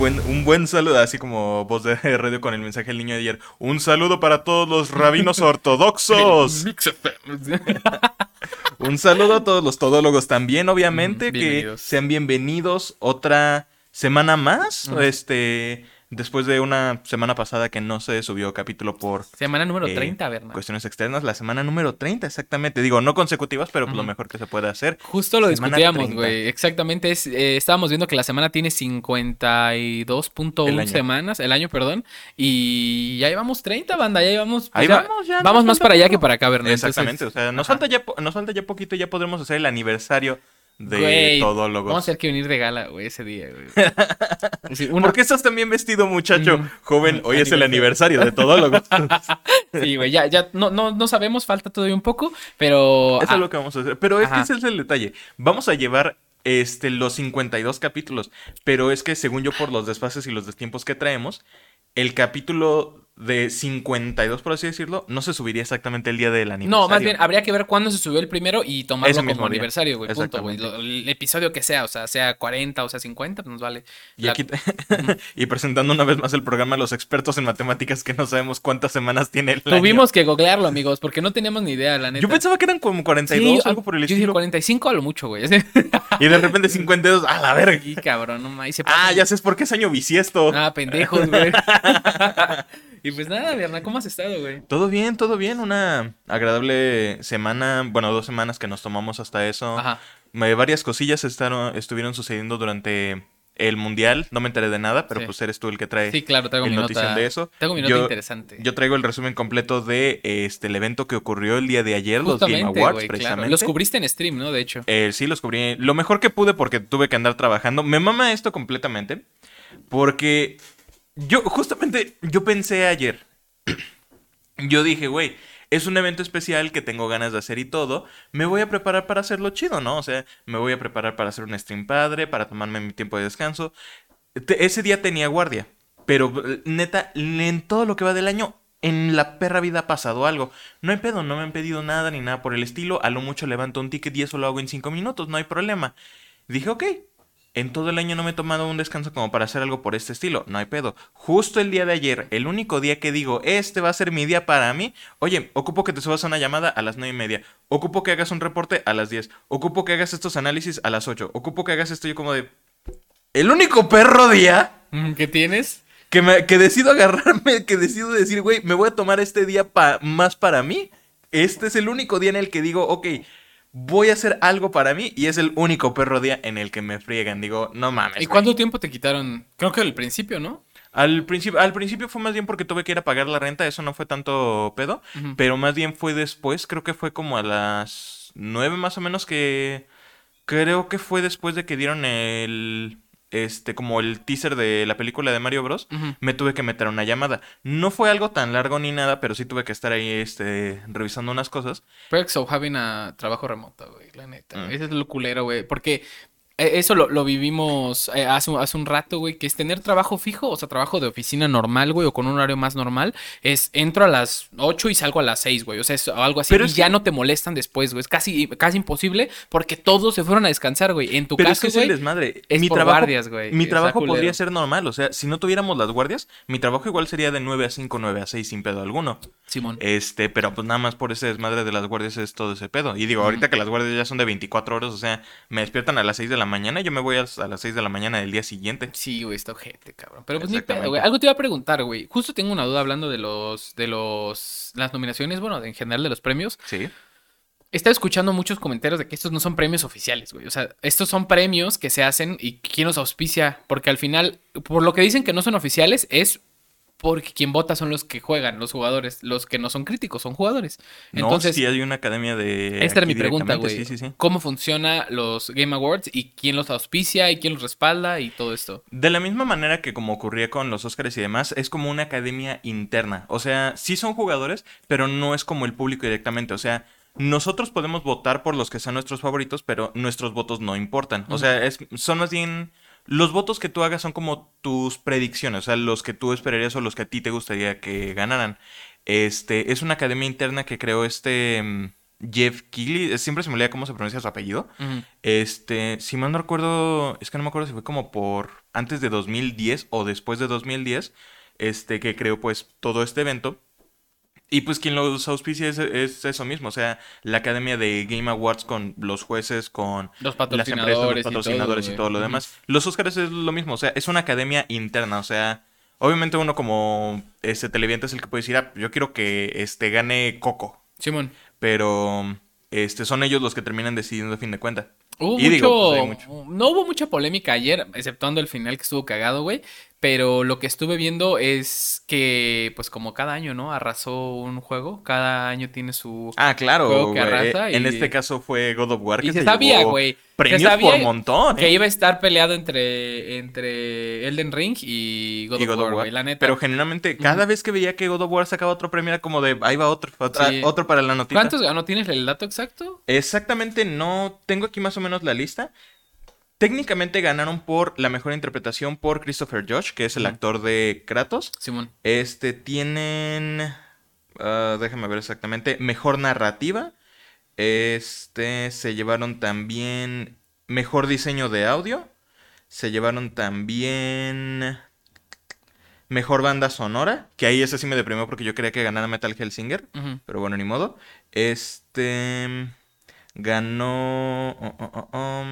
buen, un buen saludo, así como voz de radio con el mensaje del niño de ayer. Un saludo para todos los rabinos ortodoxos. un saludo a todos los todólogos también, obviamente, que sean bienvenidos. Otra semana más. Este Después de una semana pasada que no se subió capítulo por... Semana número 30, eh, Cuestiones externas, la semana número 30, exactamente. Digo, no consecutivas, pero pues lo mejor que se puede hacer. Justo lo discutíamos, güey. Exactamente. Es, eh, estábamos viendo que la semana tiene 52.1 semanas, el año, perdón. Y ya llevamos 30, banda. Ya llevamos... Pues Ahí vamos, ya. Vamos más para allá que para acá, ¿verdad? Exactamente. o sea, nos falta, ya, nos falta ya poquito y ya podremos hacer el aniversario de todólogos. Vamos a tener que venir de gala, güey, ese día, güey. ¿Por qué estás también vestido, muchacho? Mm. Joven, hoy es el aniversario de todólogos. sí, güey, ya, ya, no, no, no sabemos, falta todavía un poco, pero... Eso es lo que vamos a hacer. Pero es que ese es el detalle. Vamos a llevar este, los 52 capítulos, pero es que según yo por los desfases y los destiempos que traemos, el capítulo de 52, por así decirlo, no se subiría exactamente el día del aniversario. No, más bien, habría que ver cuándo se subió el primero y tomarlo como aniversario, güey. Punto, güey. El episodio que sea, o sea, sea 40 o sea 50, pues nos vale. Y aquí, y presentando una vez más el programa a los expertos en matemáticas que no sabemos cuántas semanas tiene el Tuvimos que googlearlo, amigos, porque no teníamos ni idea, la neta. Yo pensaba que eran como 42, algo por el estilo. Yo dije 45 a lo mucho, güey. y de repente 52, a la verga. Y cabrón, no mames. Ah, ya sé por qué es año bisiesto. Ah, pendejos, güey. Y pues nada, Vierna, ¿cómo has estado, güey? Todo bien, todo bien. Una agradable semana, bueno, dos semanas que nos tomamos hasta eso. Ajá. varias cosillas estuvieron sucediendo durante el mundial. No me enteré de nada, pero pues eres tú el que trae sí, claro, traigo el mi notición de eso. Tengo mi nota interesante. Yo traigo el resumen completo de este el evento que ocurrió el día de ayer, los Game Awards, precisamente. Los cubriste en stream, ¿no? De hecho. Eh, sí, los cubrí. Lo mejor que pude porque tuve que andar trabajando. Me mama esto completamente. Porque yo, justamente, yo pensé ayer. yo dije, güey, es un evento especial que tengo ganas de hacer y todo. Me voy a preparar para hacerlo chido, ¿no? O sea, me voy a preparar para hacer un stream padre, para tomarme mi tiempo de descanso. ese día tenía guardia. Pero neta, en todo lo que va del año, en la perra vida ha pasado algo. No hay pedo, no me han pedido nada ni nada por el estilo. A lo mucho levanto un ticket y eso lo hago en cinco minutos, no hay problema. Dije, ok, en todo el año no me he tomado un descanso como para hacer algo por este estilo, no hay pedo. Justo el día de ayer, el único día que digo, este va a ser mi día para mí, oye, ocupo que te subas a una llamada a las nueve y media, ocupo que hagas un reporte a las 10, ocupo que hagas estos análisis a las 8, ocupo que hagas esto yo como de... El único perro día... ¿Que tienes? Que, me, que decido agarrarme, que decido decir, güey, me voy a tomar este día más para mí. Este es el único día en el que digo, ok, voy a hacer algo para mí y es el único perro día en el que me friegan. Digo, no mames. ¿Y cuánto tiempo te quitaron? Creo que al principio, ¿no? Al principio, al principio fue más bien porque tuve que ir a pagar la renta, eso no fue tanto pedo, pero más bien fue después, creo que fue como a las nueve más o menos que... Creo que fue después de que dieron el este, como el teaser de la película de Mario Bros, me tuve que meter una llamada. No fue algo tan largo ni nada, pero sí tuve que estar ahí, este, revisando unas cosas. Perks of having a trabajo remoto, güey, la neta. Mm. Ese es lo culero, güey. Porque eso lo, vivimos eh, hace, hace, un rato, güey, que es tener trabajo fijo, o sea, trabajo de oficina normal, güey, o con un horario más normal, es entro a las 8 y salgo a las 6, güey, o sea, es algo así, Pero y ya no te molestan después, güey, es casi, casi imposible porque todos se fueron a descansar, güey. En tu Pero caso, es que es desmadre. mi trabajo, guardias, güey. Mi trabajo podría ser normal, o sea, si no tuviéramos las guardias, mi trabajo igual sería de 9 a 5, 9 a 6 sin pedo alguno. Simón. Este, pero pues nada más por ese desmadre de las guardias es todo ese pedo. Y digo, ahorita que las guardias ya son de 24 horas, o sea, me despiertan a las 6 de la mañana yo me voy a a las 6 de la mañana del día siguiente. Sí, güey, está ojete, cabrón. Pero pues ni pedo, güey. Algo te iba a preguntar, güey. Justo tengo una duda hablando de los, de los, las nominaciones, bueno, en general de los premios. Sí. Estaba escuchando muchos comentarios de que estos no son premios oficiales, güey. O sea, estos son premios que se hacen y quién los auspicia. Porque al final, por lo que dicen que no son oficiales, es porque quien vota son los que juegan, los jugadores. Los que no son críticos son jugadores. Entonces, no, sí hay una academia de... Esta era mi pregunta, güey. Sí, sí, ¿Cómo funciona los Game Awards y quién los auspicia y quién los respalda y todo esto? De la misma manera que como ocurría con los Oscars y demás, es como una academia interna. O sea, sí son jugadores, pero no es como el público directamente. O sea, nosotros podemos votar por los que sean nuestros favoritos, pero nuestros votos no importan. O sea, es, son más bien los votos que tú hagas son como tus predicciones, o sea, los que tú esperarías o los que a ti te gustaría que ganaran. Este, es una academia interna que creó este, mm, Jeff Keighley, siempre se me olvida cómo se pronuncia su apellido. Este, si mal no recuerdo, es que no me acuerdo si fue como por antes de 2010 o después de 2010, este, que creó pues todo este evento. Y pues quien los auspicia es, es eso mismo, o sea, la academia de Game Awards con los jueces, con Los las empresas, los patrocinadores, patrocinadores y todo, lo demás. Los Oscars es lo mismo, o sea, es una academia interna, o sea, obviamente uno como este televidente es el que puede decir, ah, yo quiero que este gane Coco, Simón. pero este son ellos los que terminan decidiendo a fin de cuentas. Hubo Y mucho, digo, pues, mucho. No hubo mucha polémica ayer, exceptuando el final que estuvo cagado, güey. Pero lo que estuve viendo es que, pues como cada año, ¿no? Arrasó un juego. Cada año tiene su... Ah, claro, Juego que arrasa En y- este caso fue God of War Y que se se sabía, güey. Se Premios sabía por montón, Que ¿eh? iba a estar peleado entre, entre Elden Ring y God, Y of God of War, güey. La neta. Pero genuinamente, cada vez que veía que God of War sacaba otro premio, era como de, ahí va otro, otra- Sí. otro para la notita. ¿Cuántos ganó? ¿Tienes el dato exacto? Exactamente, no tengo aquí más o menos la lista. Técnicamente ganaron por la mejor interpretación por Christopher Josh, que es el actor de Kratos. Simón. Este tienen. ah, déjame ver exactamente. Mejor narrativa. Este se llevaron también. Mejor diseño de audio. Se llevaron también. Mejor banda sonora. Que ahí ese sí me deprimió porque yo quería que ganara Metal Hellsinger. Ujú. Pero bueno, ni modo. Este. Ganó. oh, oh, oh,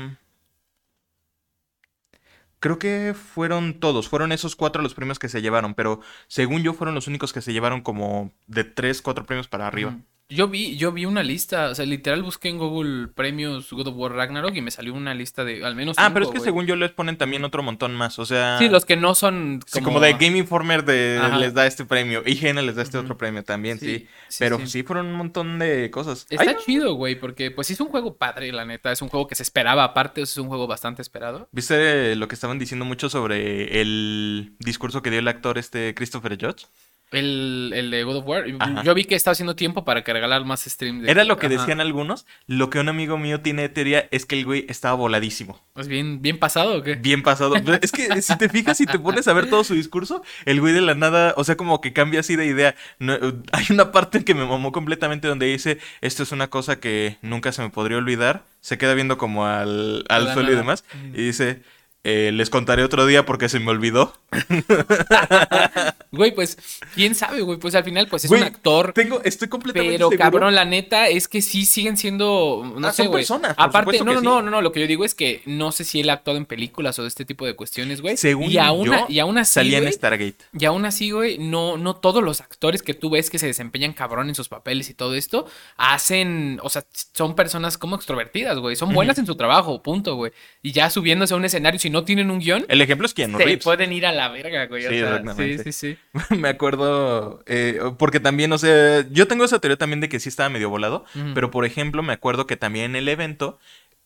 Creo que fueron todos. Fueron esos cuatro los premios que se llevaron. Pero según yo, fueron los únicos que se llevaron como de tres, cuatro premios para arriba. Yo vi, yo vi una lista, o sea, literal busqué en Google premios God of War Ragnarok y me salió una lista de al menos Ah, pero es que según yo les ponen también otro montón más. O sea. Sí, los que no son sí, como de Game Informer de, Ajá. les da este premio. IGN les da este otro premio también, sí. Sí, sí, Pero sí. fueron un montón de cosas. Está Ay, chido, güey, porque pues sí es un juego padre, la neta. Es un juego que se esperaba aparte, es un juego bastante esperado. ¿Viste lo que estaban diciendo mucho sobre el discurso que dio el actor este Christopher Judge? El, el de God of War. Ajá. Yo vi que estaba haciendo tiempo para que regalar más stream de... Era lo que Ajá. decían algunos. Lo que un amigo mío tiene de teoría es que el güey estaba voladísimo. ¿Es bien, bien pasado o qué? Bien pasado. Es que si te fijas y te pones a ver todo su discurso, el güey de la nada, o sea, como que cambia así de idea. No, hay una parte que me mamó completamente donde dice, esto es una cosa que nunca se me podría olvidar. Se queda viendo como al, al suelo y demás. Y dice, "Eh, les contaré otro día porque se me olvidó. Güey, pues, quién sabe, güey. Pues al final, pues es Güey, un actor. Tengo, estoy completamente Pero seguro. cabrón, la neta es que sí siguen siendo, no Ah, sé, son güey. personas, por Aparte, no, no, sí. no, no, no, lo que yo digo es que no sé si él ha actuado en películas o de este tipo de cuestiones, güey. Según y aún, yo, y aún así, salía en güey, Stargate. y aún así, güey, no, no todos los actores que tú ves que se desempeñan cabrón en sus papeles y todo esto, hacen, o sea, son personas como extrovertidas, güey. Son buenas en su trabajo, punto, güey. Y ya subiéndose a un escenario, si no tienen un guion, El ejemplo es Keanu se Reeves. pueden ir a la verga, güey. o Sí, sea, exactamente. sí, sí, sí. Me acuerdo, eh, porque también, o sea, yo tengo esa teoría también de que sí estaba medio volado, pero por ejemplo me acuerdo que también en el evento,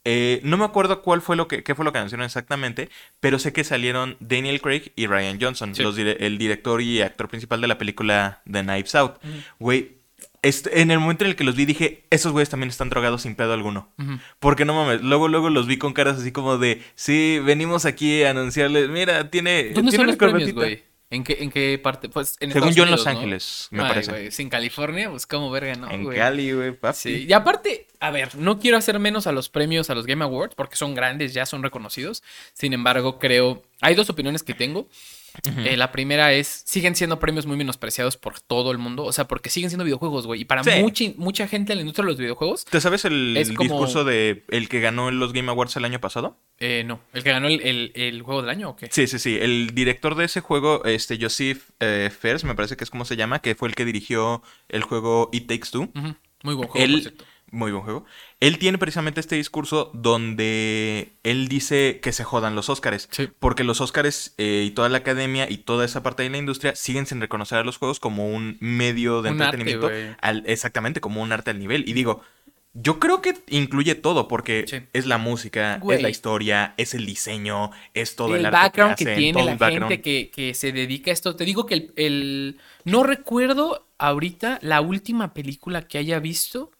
eh, no me acuerdo cuál fue lo que, qué fue lo que anunciaron exactamente, pero sé que salieron Daniel Craig y Ryan Johnson, Sí. los dire- el director y actor principal de la película The Knives Out. Güey, en el momento en el que los vi dije, esos güeyes también están drogados sin pedo alguno. Porque no mames, luego luego los vi con caras así como de, sí, venimos aquí a anunciarles, mira, tiene, ¿Dónde tiene son los premios, corbatita". güey? ¿En qué, ¿En qué parte? Pues en Según Estados yo en Los. Ángeles, me Ay, parece. sin California, pues como verga, ¿no? en güey? Cali, güey, papi. Sí, y aparte, a ver, no quiero hacer menos a los premios, a los Game Awards, porque son grandes, ya son reconocidos. Sin embargo, creo, hay dos opiniones que tengo. Eh, la primera es, siguen siendo premios muy menospreciados por todo el mundo, o sea, porque siguen siendo videojuegos, güey. Y para Sí. mucha, mucha gente en la industria de los videojuegos, ¿Te sabes el como- discurso de el que ganó los Game Awards el año pasado? eh, no. ¿El que ganó el, el- el juego del año o qué? Sí, sí, sí. El director de ese juego, este Joseph eh, Fers, me parece que es como se llama, que fue el que dirigió el juego It Takes Two. Muy buen juego, por Él, cierto. Muy buen juego. Él tiene precisamente este discurso donde él dice que se jodan los Óscares. Sí. Porque los Óscares eh, y toda la academia y toda esa parte de la industria siguen sin reconocer a los juegos como un medio de Un entretenimiento. al- exactamente, como un arte al nivel. Y digo, yo creo que incluye todo, porque Sí. es la música, Güey. es la historia, es el diseño, es todo el, el arte background que, hacen, tiene todo la gente que, que se dedica a esto. Te digo que el, el- No recuerdo ahorita la última película que haya visto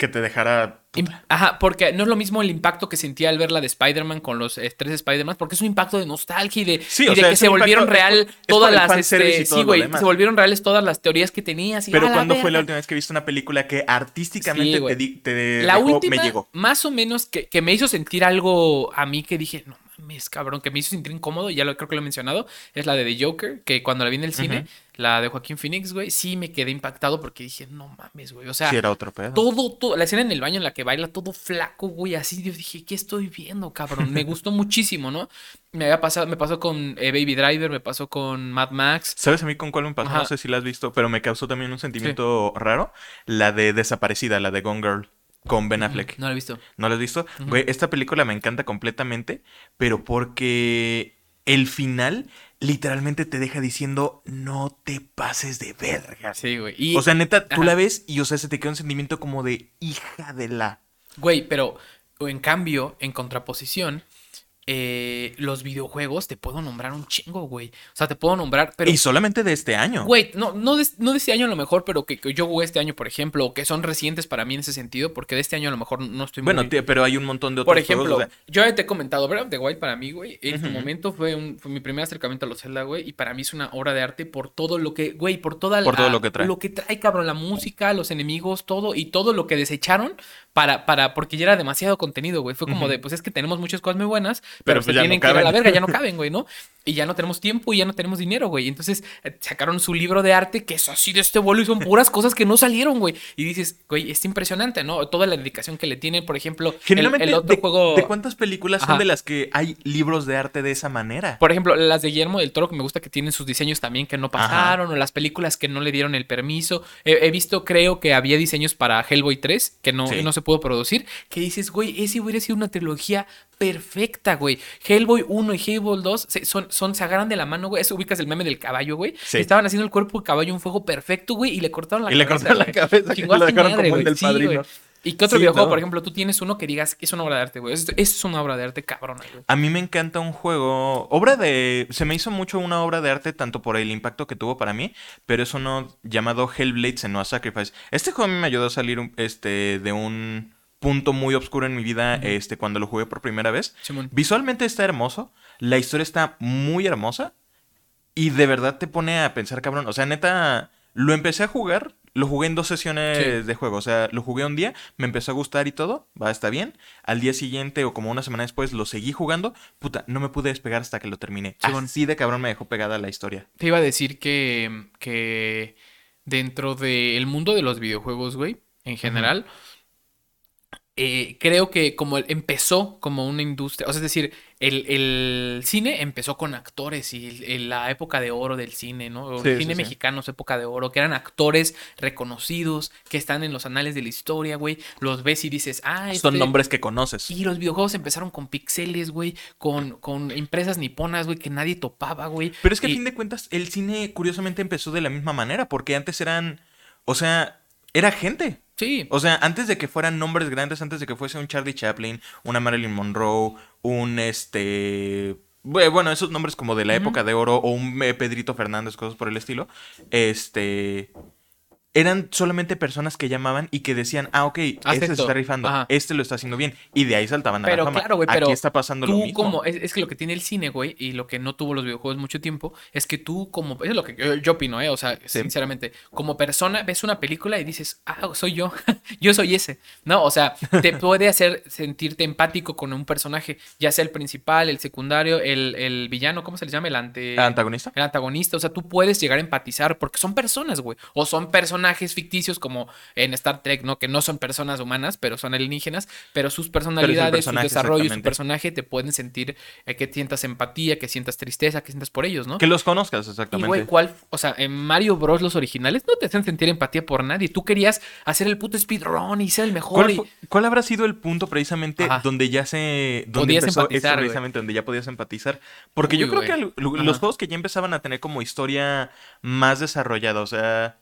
que te dejara... Puta. Ajá, porque no es lo mismo el impacto que sentía al ver la de Spider-Man con los eh, tres Spider-Man, porque es un impacto de nostalgia y de, Sí, y o de sea, que se volvieron real es todas las este, sí, güey, se volvieron reales todas las teorías que tenías y Pero ¡a la ¿cuándo fue la última vez que viste una película que artísticamente Sí, te, te La dejó- última, me llegó? más o menos, que, que me hizo sentir algo a mí que dije, no mames, cabrón, que me hizo sentir incómodo, ya lo creo que lo he mencionado, es la de The Joker, que cuando la vi en el cine, la de Joaquín Phoenix, güey, sí me quedé impactado porque dije, no mames, güey, o sea, Sí, era otro pedo. todo, todo, la escena en el baño en la que baila todo flaco, güey, así, yo dije, ¿qué estoy viendo, cabrón? Me gustó muchísimo, ¿no? Me había pasado, me pasó con eh, Baby Driver, me pasó con Mad Max. ¿Sabes a mí con cuál me pasó? Ajá. No sé si la has visto, pero me causó también un sentimiento raro. La de Desaparecida, la de Gone Girl, con Ben Affleck. No la he visto. ¿No la has visto? Güey, esta película me encanta completamente, pero porque el final literalmente te deja diciendo no te pases de verga. Sí, güey. Y, O sea, neta, tú Ajá. la ves y, o sea, se te queda un sentimiento como de hija de la... Güey, pero en cambio, en contraposición, eh, los videojuegos te puedo nombrar un chingo, güey. O sea, te puedo nombrar, pero... y solamente de este año. Güey, no, no, de, no de este año a lo mejor, pero que, que yo jugué este año, por ejemplo, o que son recientes para mí en ese sentido, porque de este año a lo mejor no estoy bueno, muy... tío, pero hay un montón de otros Por ejemplo, juegos, o sea, yo ya te he comentado, Breath of the Wild para mí, güey, en su Ujú. momento fue, un, fue mi primer acercamiento a los Zelda, güey, y para mí es una obra de arte por todo lo que, güey, por toda Por todo lo que trae. Lo que trae, cabrón, la música, los enemigos, todo, y todo lo que desecharon para, para, porque ya era demasiado contenido, güey. Fue como de, pues es que tenemos muchas cosas muy buenas, Pero, pero, pues, se ya no tienen que ir a la verga, ya no caben, güey, ¿no? Y ya no tenemos tiempo y ya no tenemos dinero, güey. Entonces eh, sacaron su libro de arte que es así de este vuelo y son puras cosas que no salieron, güey. Y dices, güey, es impresionante, ¿no? Toda la dedicación que le tienen, por ejemplo, el- Generalmente, el, otro de, juego... ¿de cuántas películas son de las que hay libros de arte de esa manera? Por ejemplo, las de Guillermo del Toro, que me gusta que tienen sus diseños también que no pasaron, o las películas que no le dieron el permiso. He, he visto, creo que había diseños para Hellboy 3 que no, Sí. no se pudo producir. Que dices, güey, ese hubiera sido una trilogía perfecta, güey. Hellboy 1 y Hellboy 2 se, son, son, se agarran de la mano, güey. Eso ubicas el meme del caballo, güey. Sí. Estaban haciendo el cuerpo del caballo un fuego perfecto, güey, y le cortaron la Y le cabeza. cortaron la cabeza, a lo dejaron madre, como el del Sí, Padrino. güey. ¿Y qué otro Sí, videojuego, no. por ejemplo, tú tienes uno que digas que es una obra de arte, güey? Esto esto es una obra de arte cabrona, güey. A mí me encanta un juego, obra de, se me hizo mucho una obra de arte tanto por el impacto que tuvo para mí, pero es uno llamado Hellblade Senua Sacrifice. Este juego a mí me ayudó a salir un- este de un punto muy oscuro en mi vida, este cuando lo jugué por primera vez. Simón. Visualmente está hermoso, la historia está muy hermosa y de verdad te pone a pensar, cabrón, o sea, neta lo empecé a jugar Lo jugué en dos sesiones Sí. de juego. O sea, lo jugué un día, me empezó a gustar y todo. Va, está bien. Al día siguiente o como una semana después lo seguí jugando. Puta, no me pude despegar hasta que lo terminé. Sí, bueno. Así de cabrón me dejó pegada la historia. Te iba a decir que, que dentro del mundo de los videojuegos, güey, en general, eh, creo que como empezó como una industria, o sea, es decir, el, el cine empezó con actores y el- el- la época de oro del cine, ¿no? Sí, el sí, cine sí. mexicano es época de oro, que eran actores reconocidos, que están en los anales de la historia, güey. Los ves y dices, ah, Son este- nombres que conoces. y los videojuegos empezaron con pixeles, güey, con, con empresas niponas, güey, que nadie topaba, güey. Pero es que a fin de cuentas, el cine curiosamente empezó de la misma manera, porque antes eran, o sea, era gente. Sí. O sea, antes de que fueran nombres grandes, antes de que fuese un Charlie Chaplin, una Marilyn Monroe, un este... bue- Bueno, esos nombres como de la época de oro, o un eh, Pedrito Fernández, cosas por el estilo, este... Eran solamente personas que llamaban y que decían, ah, ok, este se está rifando, Ajá. este lo está haciendo bien. Y de ahí saltaban a Pero la fama. claro, güey, pero Aquí está pasando lo mismo. como, es, es que lo que tiene el cine, güey, y lo que no tuvo los videojuegos mucho tiempo, es que tú como, es lo que yo, yo opino, ¿eh? O sea, Sí. sinceramente, como persona ves una película y dices, ah, soy yo, yo soy ese, ¿no? O sea, te puede hacer sentirte empático con un personaje, ya sea el principal, el secundario, el, el villano, ¿cómo se les llama? El ante... ¿Antagonista? el antagonista, o sea, tú puedes llegar a empatizar porque son personas, güey, o son personajes ficticios como en Star Trek, ¿no? Que no son personas humanas, pero son alienígenas, pero sus personalidades, su desarrollo, su personaje te pueden sentir eh, que sientas empatía, que sientas tristeza, que sientas por ellos, ¿no? Que los conozcas, Y, exactamente. güey, ¿cuál? O sea, en Mario Bros. los originales no te hacen sentir empatía por nadie. Tú querías hacer el puto speedrun y ser el mejor. ¿Cuál, y- fu- cuál habrá sido el punto precisamente Ajá. donde ya se... Donde Podías empezó empatizar, eso precisamente, donde ya podías empatizar? Porque Uy, yo creo güey. que Ajá. los juegos que ya empezaban a tener como historia más desarrollada, o sea...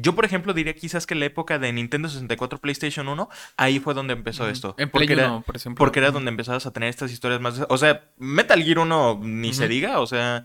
Yo, por ejemplo, diría quizás que la época de Nintendo 64, PlayStation 1, ahí fue donde empezó esto. En Play porque era, 1, por ejemplo. porque era donde empezabas a tener estas historias más... O sea, Metal Gear 1 ni se diga, o sea...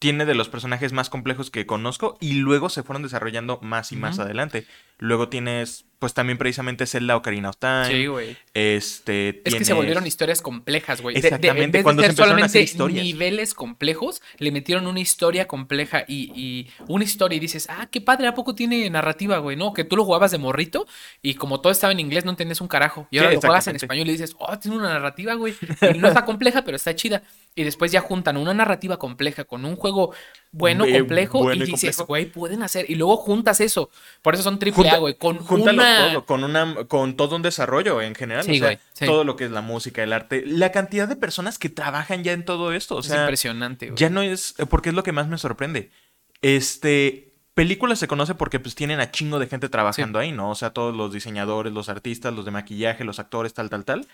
Tiene de los personajes más complejos que conozco y luego se fueron desarrollando más y más adelante. Luego tienes, pues también precisamente Zelda Ocarina of Time. Sí, güey. Este, Es que se volvieron historias complejas, güey. De- de- Exactamente, en vez de cuando se empezaron a hacer historias. niveles complejos, le metieron una historia compleja y, y una historia y dices, ah, qué padre, ¿a poco tiene narrativa, güey? No, que tú lo jugabas de morrito y como todo estaba en inglés no entendías un carajo. Y ahora Sí, lo juegas en español y dices, oh, tiene una narrativa, güey. Y no está compleja, pero está chida. Y después ya juntan una narrativa compleja con un juego bueno, Eh, complejo bueno y y dices, güey, pueden hacer. Y luego juntas eso. Por eso son triple A, güey. Con una... todo, con una, con todo un desarrollo en general. Sí, o sea, güey, sí. todo lo que es la música, el arte, la cantidad de personas que trabajan ya en todo esto. O es sea, impresionante, güey. ya no es, porque es lo que más me sorprende. Este, películas se conoce porque pues tienen a chingo de gente trabajando ahí, ¿no? O sea, todos los diseñadores, los artistas, los de maquillaje, los actores, tal, tal, tal.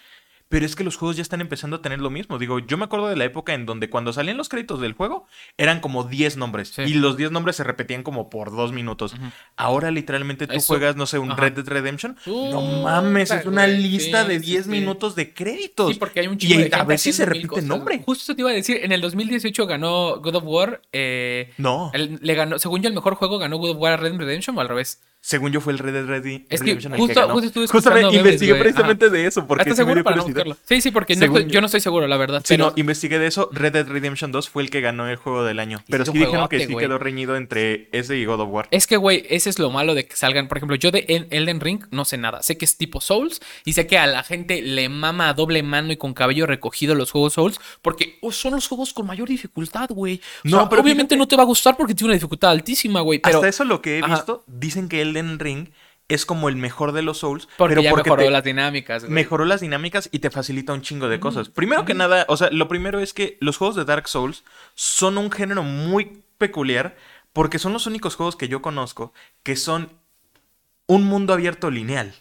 Pero es que los juegos ya están empezando a tener lo mismo. Digo, yo me acuerdo de la época en donde cuando salían los créditos del juego eran como 10 nombres. Sí. Y los 10 nombres se repetían como por dos minutos. Ahora literalmente tú Eso- juegas, no sé, un. Red Dead Redemption. no mames, es una lista Sí, de sí, 10 sí. minutos de créditos. Sí, porque hay un y chingo de a ver si se repite el nombre. Justo te iba a decir, en el 2018 ganó God of War. eh, No, el- le ganó, según yo, el mejor juego ganó God of War a Red Dead Redemption o al revés. Según yo fue el Red Dead Redi- Es que Redemption el justo- justo estuve Justamente memes, investigué güey. precisamente de eso porque ¿Estás sí seguro dio para no curiosidad. buscarlo? Sí, sí, porque no yo- no estoy seguro, la verdad. Sí, pero no, investigué de eso. Red Dead Redemption 2 fue el que ganó el juego del año. Pero sí dijeron que sí güey. quedó reñido entre ese y God of War. Es que, güey, ese es lo malo de que salgan. Por ejemplo, yo de El- Elden Ring no sé nada. Sé que es tipo Souls y sé que a la gente le mama a doble mano y con cabello recogido los juegos Souls porque oh, son los juegos con mayor dificultad, güey. O No, pero obviamente fíjate- no te va a gustar porque tiene una dificultad altísima, güey. Pero Hasta eso lo que he Ajá. visto, dicen que Elden Ring es como el mejor de los Souls, porque pero ya porque mejoró te- las dinámicas, güey. mejoró las dinámicas y te facilita un chingo de cosas. Primero que nada, o sea, lo primero es que los juegos de Dark Souls son un género muy peculiar porque son los únicos juegos que yo conozco que son un mundo abierto lineal.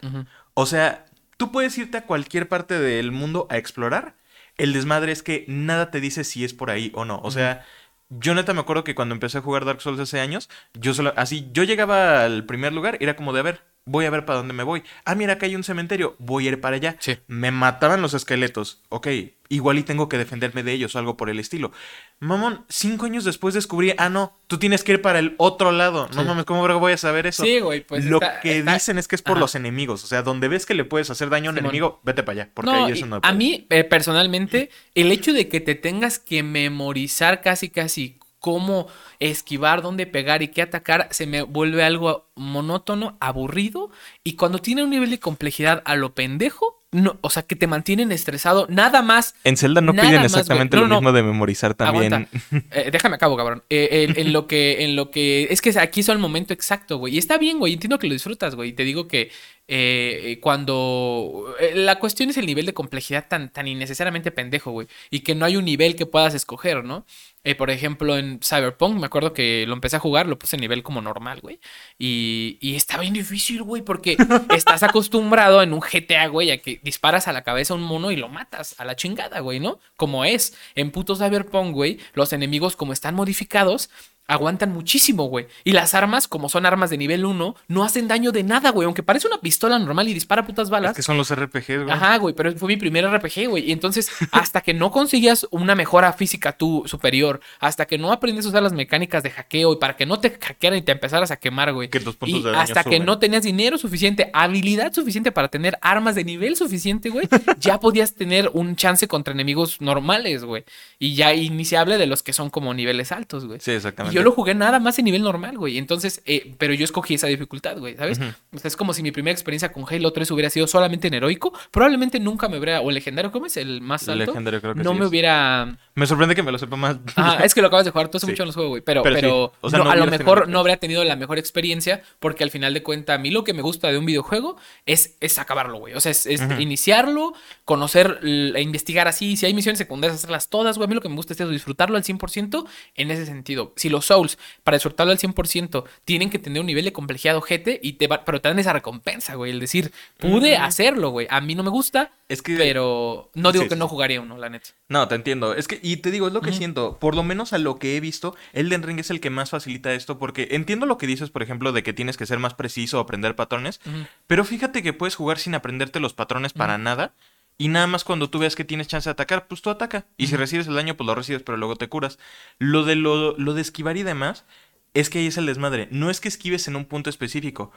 O sea, tú puedes irte a cualquier parte del mundo a explorar. El desmadre es que nada te dice si es por ahí o no. O sea, yo neta me acuerdo que cuando empecé a jugar Dark Souls hace años, yo solo, así, yo llegaba al primer lugar, era como de, a ver, voy a ver para dónde me voy. Ah, mira, acá hay un cementerio, voy a ir para allá. Sí. Me mataban los esqueletos. Ok, igual y tengo que defenderme de ellos o algo por el estilo. Mamón, cinco años después descubrí, ah, no, tú tienes que ir para el otro lado. No mames, ¿cómo voy a saber eso? Sí, güey, pues Lo está- que está- dicen es que es por Ajá. los enemigos. O sea, donde ves que le puedes hacer daño a un enemigo, vete para allá. Porque No, ahí eso no a mí, eh, personalmente, el hecho de que te tengas que memorizar casi, casi cómo esquivar, dónde pegar y qué atacar, se me vuelve algo monótono, aburrido. Y cuando tiene un nivel de complejidad a lo pendejo, no, o sea, que te mantienen estresado, nada más. En Zelda no piden más, exactamente No, lo no. mismo de memorizar también. Eh, déjame acabo, cabrón. Eh, en, en lo que, en lo que. Es que aquí son el momento exacto, güey. Y está bien, güey. Entiendo que lo disfrutas, güey. Y te digo que eh, cuando. la cuestión es el nivel de complejidad tan, tan innecesariamente pendejo, güey. Y que no hay un nivel que puedas escoger, ¿no? Eh, por ejemplo, en Cyberpunk, me acuerdo que lo empecé a jugar, lo puse en nivel como normal, güey. Y, y está bien difícil, güey, porque estás acostumbrado en un GTA, güey, a que disparas a la cabeza a un mono y lo matas a la chingada, güey, ¿no? Como es. En puto Cyberpunk, güey, los enemigos, como están modificados, aguantan muchísimo, güey. Y las armas, como son armas de nivel 1, no hacen daño de nada, güey. Aunque parece una pistola normal y dispara putas balas. Es que son los RPGs, güey. Ajá, güey, pero fue mi primer RPG, güey. Y entonces, hasta que no conseguías una mejora física tú superior, hasta que no aprendes a usar las mecánicas de hackeo y para que no te hackearan y te empezaras a quemar, güey. Que Y de hasta que suben. no tenías dinero suficiente, habilidad suficiente para tener armas de nivel suficiente, güey, ya podías tener un chance contra enemigos normales, güey. Y ya iniciable de los que son como niveles altos, güey. Sí, Y exactamente. Yo lo jugué nada más en nivel normal, güey. Entonces, eh, pero yo escogí esa dificultad, güey, ¿sabes? Ujú. O sea, es como si mi primera experiencia con Halo 3 hubiera sido solamente en heroico. Probablemente nunca me hubiera. O legendario, ¿cómo es? El más alto. Legendario creo que no sí me es. hubiera. Me sorprende que me lo sepa más. Ah, es que lo acabas de jugar tú hace Sí. mucho en los juegos, güey. Pero, Pero pero, sí. O sea, no, no a lo mejor no habría tenido la mejor experiencia. Porque al final de cuentas, a mí lo que me gusta de un videojuego es, es acabarlo, güey. O sea, es, iniciarlo, conocer, e investigar así. Si hay misiones secundarias, hacerlas todas, güey. A mí lo que me gusta es eso, disfrutarlo al 100% en ese sentido. Si los Souls, para disfrutarlo al 100%, tienen que tener un nivel de complejidad ojete, y te va, pero te dan esa recompensa, güey. El decir, pude Ujú. hacerlo, güey. A mí no me gusta, Es que. pero no digo Sí, que sí, no jugaría uno, la neta. No, te entiendo. Es que, y te digo, es lo que siento. Por lo menos a lo que he visto, Elden Ring es el que más facilita esto. Porque entiendo lo que dices, por ejemplo, de que tienes que ser más preciso o aprender patrones. Pero fíjate que puedes jugar sin aprenderte los patrones para nada. Y nada más cuando tú veas que tienes chance de atacar, pues tú ataca. Y si recibes el daño, pues lo recibes, pero luego te curas. Lo de, lo, lo de esquivar y demás, es que ahí es el desmadre. No es que esquives en un punto específico.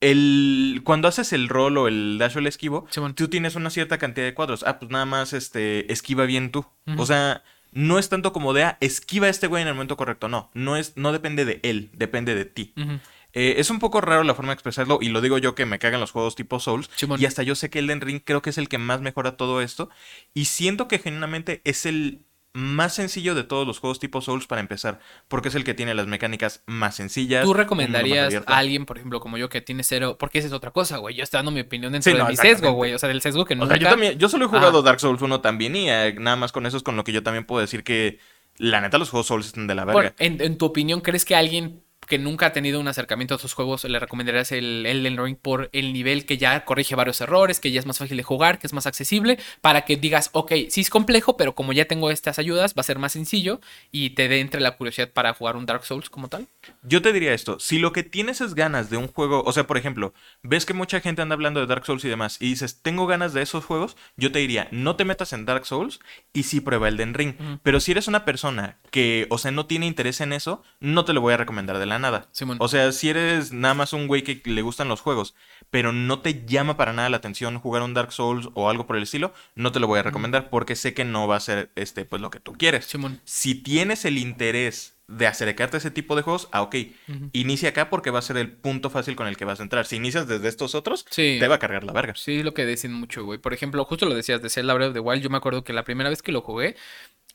El, cuando haces el rol o el dash o el esquivo, tú tienes una cierta cantidad de cuadros. Ah, pues nada más este, esquiva bien tú. O sea, no es tanto como de, ah, esquiva a este güey en el momento correcto. No, no, es, no depende de él, depende de ti. Eh, es un poco raro la forma de expresarlo y lo digo yo que me cagan los juegos tipo Souls. Y hasta yo sé que Elden Ring creo que es el que más mejora todo esto. Y siento que genuinamente es el más sencillo de todos los juegos tipo Souls para empezar. Porque es el que tiene las mecánicas más sencillas. ¿Tú recomendarías a alguien, por ejemplo, como yo, que tiene cero? Porque esa es otra cosa, güey. Yo estoy dando mi opinión dentro Sí, de no, mi sesgo, güey. O sea, del sesgo que O nunca... sea, yo también, yo solo he jugado. Dark Souls 1 también y eh, nada más con eso es con lo que yo también puedo decir que la neta los juegos Souls están de la verga. en, en tu opinión, ¿crees que alguien que nunca ha tenido un acercamiento a sus juegos le recomendarías el Elden Ring por el nivel que ya corrige varios errores, que ya es más fácil de jugar, que es más accesible, para que digas, ok, sí es complejo, pero como ya tengo estas ayudas, va a ser más sencillo y te dé entre la curiosidad para jugar un Dark Souls como tal? Yo te diría esto, si lo que tienes es ganas de un juego, o sea, por ejemplo, ves que mucha gente anda hablando de Dark Souls y demás, y dices, tengo ganas de esos juegos, yo te diría, no te metas en Dark Souls y sí prueba Elden Ring. Pero si eres una persona que, o sea, no tiene interés en eso, no te lo voy a recomendar de la nada. Simón. O sea, si eres nada más un güey que le gustan los juegos, pero no te llama para nada la atención jugar un Dark Souls o algo por el estilo, no te lo voy a recomendar porque sé que no va a ser este pues lo que tú quieres. Simón. Si tienes el interés de acercarte a ese tipo de juegos, ah, ok. Inicia acá porque va a ser el punto fácil con el que vas a entrar. Si inicias desde estos otros, Sí. te va a cargar la verga. Sí, lo que dicen mucho, güey. Por ejemplo, justo lo decías de Zelda Breath of the Wild. Yo me acuerdo que la primera vez que lo jugué,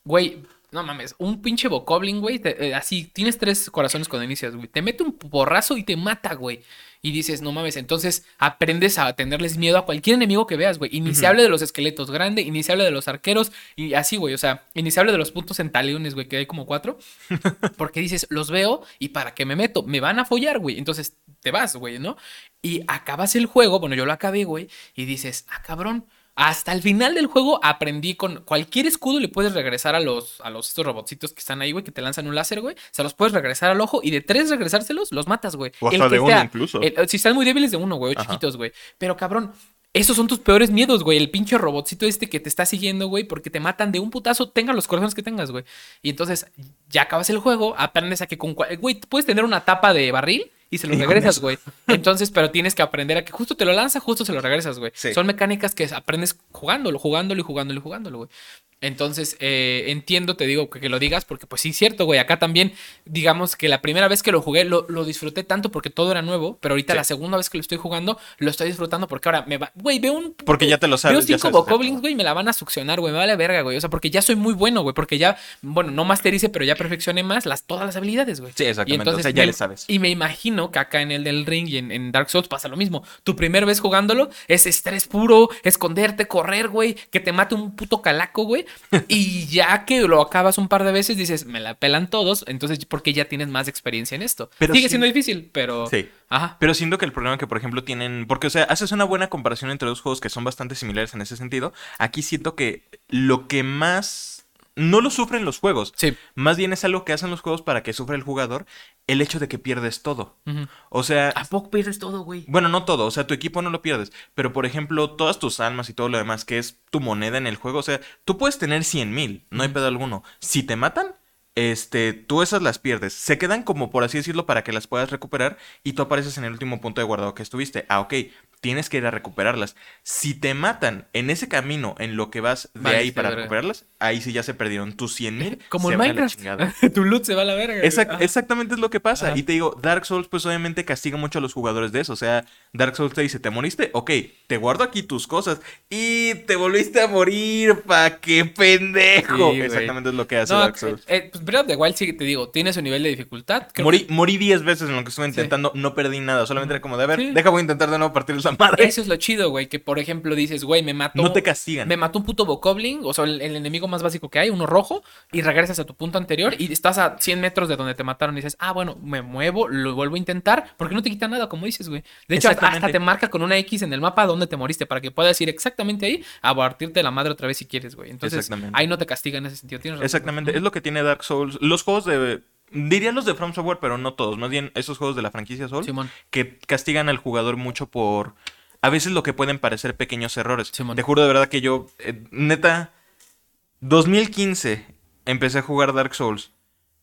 güey, no mames, un pinche Bokoblin, güey. te- eh, así, tienes tres corazones cuando inicias, güey. Te mete un porrazo y te mata, güey. Y dices, no mames, entonces aprendes a tenerles miedo a cualquier enemigo que veas, güey. Iniciable de los esqueletos grande, iniciable de los arqueros y así, güey. O sea, iniciable de los puntos en taliones, güey, que hay como cuatro. Porque dices, los veo y para qué me meto, me van a follar, güey. Entonces te vas, güey, ¿no? Y acabas el juego, bueno, yo lo acabé, güey, y dices, ah, cabrón. Hasta el final del juego aprendí con cualquier escudo le puedes regresar a los, a los estos robotcitos que están ahí, güey, que te lanzan un láser, güey. Se los puedes regresar al ojo y de tres regresárselos, los matas, güey. O El hasta que de uno incluso. El- si están muy débiles de uno, güey, o chiquitos, güey. Pero cabrón, esos son tus peores miedos, güey. El pinche robotcito este que te está siguiendo, güey, porque te matan de un putazo, tenga los corazones que tengas, güey. Y entonces ya acabas el juego, aprendes a que con. Güey, puedes tener una tapa de barril y se lo regresas, güey. Entonces, pero tienes que aprender a que justo te lo lanza, justo se lo regresas, güey. Sí. Son mecánicas que aprendes jugándolo, jugándolo y jugándolo y jugándolo, güey. Entonces, eh, entiendo, te digo, que, que lo digas, porque pues sí, es cierto, güey. Acá también, digamos que la primera vez que lo jugué, lo, lo disfruté tanto porque todo era nuevo, pero ahorita Sí. la segunda vez que lo estoy jugando, lo estoy disfrutando porque ahora me va. Güey, veo un. Porque ya te lo sabes. Veo cinco sabes bokoblins, güey, y me la van a succionar, güey. Me vale verga, güey. O sea, porque ya soy muy bueno, güey. Porque ya, bueno, no masterice, pero ya perfeccioné más las, todas las habilidades, güey. Sí, exactamente. o sea, ya me- le sabes. Y me imagino que acá en el del ring y en, en Dark Souls pasa lo mismo. Tu primera vez jugándolo es estrés puro, esconderte, correr, güey, que te mate un puto calaco, güey. y ya que lo acabas un par de veces, dices, me la pelan todos. Entonces, porque ya tienes más experiencia en esto. Pero Sigue sí- siendo difícil, pero. Sí. Ajá. Pero siento que el problema que, por ejemplo, tienen. Porque, o sea, haces una buena comparación entre dos juegos que son bastante similares en ese sentido. Aquí siento que lo que más. No lo sufren los juegos. Sí. Más bien es algo que hacen los juegos para que sufra el jugador. El hecho de que pierdes todo. O sea. ¿A poco pierdes todo, güey? Bueno, no todo, o sea, tu equipo no lo pierdes, pero por ejemplo, todas tus almas y todo lo demás que es tu moneda en el juego, o sea, tú puedes tener 100 mil, no hay pedo alguno. Si te matan, este, tú esas las pierdes. Se quedan como, por así decirlo, para que las puedas recuperar y tú apareces en el último punto de guardado que estuviste. Ah, ok, tienes que ir a recuperarlas. Si te matan en ese camino, en lo que vas de Vale, ahí para verga. recuperarlas, ahí sí ya se perdieron tus 100 mil. Como se en van a la Minecraft. tu loot se va a la verga. Exact- exactamente es lo que pasa. Ajá. Y te digo, Dark Souls, pues obviamente castiga mucho a los jugadores de eso. O sea, Dark Souls te dice, ¿te moriste? Ok, te guardo aquí tus cosas. Y te volviste a morir, pa' qué pendejo. Sí, exactamente es lo que hace No, Dark Souls. eh, pues Breath of the Wild sí te digo, tiene su nivel de dificultad. Creo Morí, morí 10 veces en lo que estuve Sí. intentando, no perdí nada. Solamente era como de, a ver, Sí. deja, voy a intentar de nuevo partir esa que madre. Eso es lo chido, güey. Que por ejemplo dices, güey, me mató. No te castigan. Me mató un puto Bokoblin, o sea, el, el enemigo más básico que hay, uno rojo, y regresas a tu punto anterior y estás a 100 metros de donde te mataron y dices, ah, bueno, me muevo, lo vuelvo a intentar, porque no te quita nada, como dices, güey. De hecho, hasta te marca con una X en el mapa donde te moriste, para que puedas ir exactamente ahí a partirte la madre otra vez si quieres, güey. Entonces, ahí no te castiga en ese sentido. Tienes razón. Exactamente, es lo que tiene Dark Souls. Los juegos de... Diría los de From Software, pero no todos. Más bien esos juegos de la franquicia Souls. Simón. que castigan al jugador mucho por a veces lo que pueden parecer pequeños errores. Simón. Te juro de verdad que yo, eh, neta, 2015 empecé a jugar Dark Souls.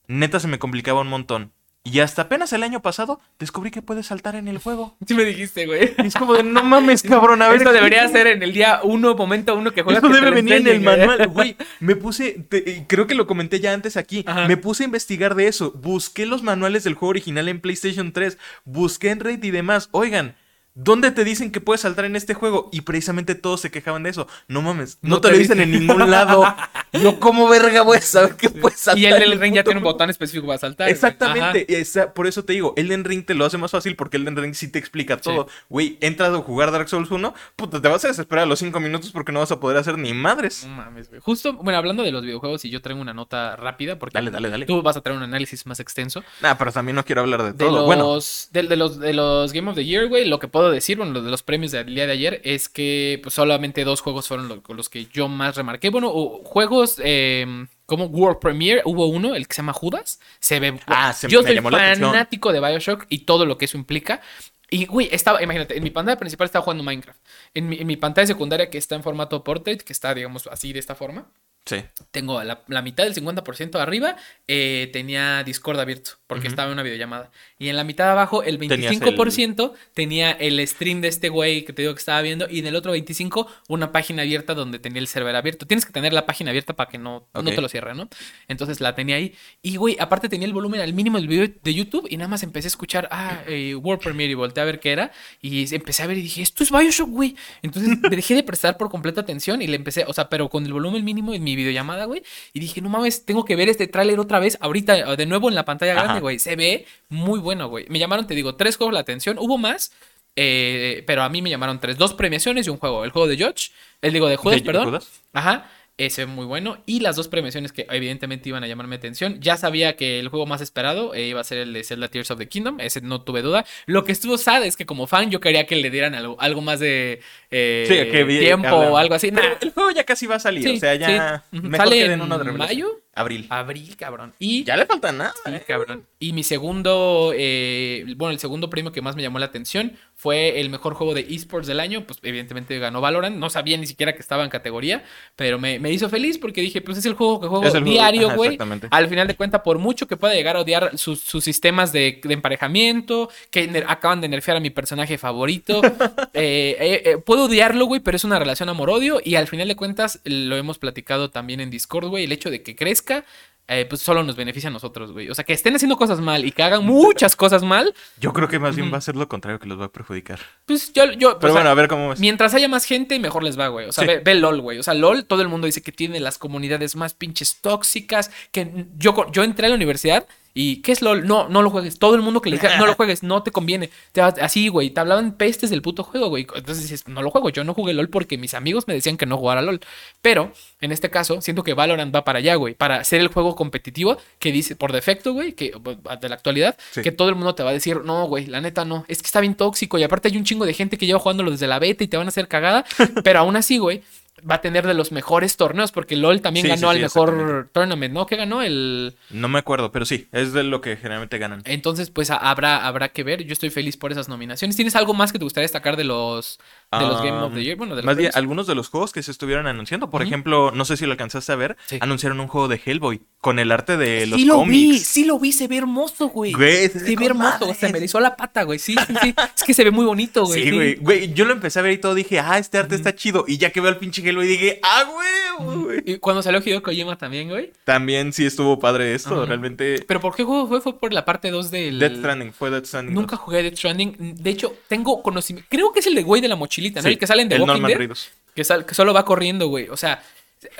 Neta se me complicaba un montón. Y hasta apenas el año pasado descubrí que puedes saltar en el juego. Sí me dijiste, güey. Y es como de, no mames, cabrón, a ver. Esto debería explícame". ser en el día uno, momento uno que juegas. Esto que debe venir en el manual, güey. Me puse, te- creo que lo comenté ya antes aquí. Ajá. Me puse a investigar de eso. Busqué los manuales del juego original en PlayStation 3. Busqué en Reddit y demás. Oigan, ¿dónde te dicen que puedes saltar en este juego? Y precisamente todos se quejaban de eso. No mames, no, No te, te lo dicen en ningún lado. Yo, como verga, voy a saber que puedes saltar. Y el en del ring ya tiene un botón específico para saltar. Exactamente, esa- por eso te digo, Elden Ring te lo hace más fácil porque Elden Ring sí te explica todo. Güey, entras a jugar Dark Souls 1, puta, te vas a desesperar a los 5 minutos porque no vas a poder hacer ni madres. No mames, güey. Justo, bueno, hablando de los videojuegos, y yo traigo una nota rápida porque Dale, dale, dale. tú vas a traer un análisis más extenso. Nah, pero también no quiero hablar de De todo. los, Bueno, de, de los, de los Game of the Year, güey, lo que puedo decir, bueno, lo de los premios del día de ayer, es que pues, solamente dos juegos fueron lo- los que yo más remarqué. Bueno, o- juegos eh, como World Premiere, hubo uno, el que se llama Judas, se ve... Ah, se- yo me soy llamó la fanático de Bioshock y todo lo que eso implica. Y, güey, estaba, imagínate, en mi pantalla principal estaba jugando Minecraft. En mi, en mi pantalla secundaria, que está en formato portrait, que está, digamos, así de esta forma, sí. tengo la, la mitad del 50% arriba, eh, tenía Discord abierto, porque estaba en una videollamada. Y en la mitad de abajo, el Tenías el- 25% tenía el stream de este güey que te digo que estaba viendo, y en el otro 25% una página abierta donde tenía el server abierto. Tienes que tener la página abierta para que no, no te lo cierre, ¿no? Entonces la tenía ahí. Y, güey, aparte tenía el volumen al mínimo del video de YouTube, y nada más empecé a escuchar, ah, eh, World Premiere, y volteé a ver qué era, y empecé a ver y dije, esto es Bioshock, güey. Entonces dejé de prestar por completa atención y le empecé, o sea, pero con el volumen mínimo en mi videollamada, güey. Y dije, no mames, tengo que ver este tráiler otra vez, ahorita, de nuevo en la pantalla Ajá. grande, güey. Se ve muy bueno, güey. Me llamaron, te digo, tres juegos la atención. Hubo más, eh, pero a mí me llamaron tres. Dos premiaciones y un juego. El juego de Judge, el digo de Judas, ¿De perdón. Judas? Ajá. Ese muy bueno. Y las dos premiaciones que evidentemente iban a llamarme atención. Ya sabía que el juego más esperado eh, iba a ser el de Zelda Tears of the Kingdom. Ese no tuve duda. Lo que estuvo sad es que como fan yo quería que le dieran algo, algo más de eh, Sí, que vi- tiempo o algo así. Pero el juego ya casi va a salir, Sí, o sea, ya sí. Mejor ¿Sale que den uno de mayo? Abril. abril, cabrón. Y Ya le falta nada. Sí, eh. cabrón. Y mi segundo, eh, bueno, el segundo premio que más me llamó la atención fue el mejor juego de esports del año. Pues evidentemente ganó Valorant. No sabía ni siquiera que estaba en categoría, pero me, me hizo feliz porque dije, pues es el juego que juego diario, ajá, güey. exactamente. Al final de cuentas, por mucho que pueda llegar a odiar sus, sus sistemas de, de emparejamiento, que acaban de nerfear a mi personaje favorito, eh, eh, puedo odiarlo, güey, pero es una relación amor-odio. Y al final de cuentas, lo hemos platicado también en Discord, güey, el hecho de que crezca. eh, pues solo nos beneficia a nosotros, güey. O sea, que estén haciendo cosas mal y que hagan muchas cosas mal, Yo creo que más bien va a ser lo contrario que los va a perjudicar. pues yo, yo Pero o sea, bueno, a ver cómo es. Mientras haya más gente, mejor les va, güey. O sea, Sí. ve, ve LOL, güey. O sea, LOL, todo el mundo dice que tiene las comunidades más pinches tóxicas. Que yo, yo entré a la universidad y ¿qué es LOL? No, no lo juegues. Todo el mundo que le decía, no lo juegues, no te conviene. Te así, güey, te hablaban pestes del puto juego, güey. Entonces dices, no lo juego. Yo no jugué LOL porque mis amigos me decían que no jugara LOL. Pero, en este caso, siento que Valorant va para allá, güey. Para ser el juego competitivo que dice por defecto, güey, que de la actualidad, Sí. que todo el mundo te va a decir, no, güey, la neta no. Es que está bien tóxico y aparte hay un chingo de gente que lleva jugándolo desde la beta y te van a hacer cagada. pero aún así, güey, va a tener de los mejores torneos porque LOL también Sí, ganó al sí, mejor tournament, ¿no? ¿Qué ganó? El... No me acuerdo, pero sí, es de lo que generalmente ganan. Entonces, pues habrá, habrá que ver. Yo estoy feliz por esas nominaciones. ¿Tienes algo más que te gustaría destacar de los, de los Game of the Year? Bueno, de los Más bien, algunos de los juegos que se estuvieron anunciando. Por ejemplo, no sé si lo alcanzaste a ver, Sí. anunciaron un juego de Hellboy con el arte de los sí lo vi, sí lo vi, se ve hermoso, güey. Güey, se ve se ve con hermoso, se me erizó la pata, güey. Sí, sí, sí. es que se ve muy bonito, güey. Sí, güey. Güey, yo lo empecé a ver y todo dije, ah, este arte está chido. Y ya que veo al pinche Hellboy dije, ah, güey, güey. Y cuando salió Hideo Kojima también, güey. También sí estuvo padre esto, realmente. ¿Pero por qué juego fue? Fue por la parte 2 del... Death Stranding, fue Death Stranding. Nunca jugué Death Stranding. De hecho, tengo conocimiento. Creo que es el de güey de la mochilita, ¿no? Sí, el que salen de el Walking Dead. Que, sal- que solo va corriendo, güey. O sea,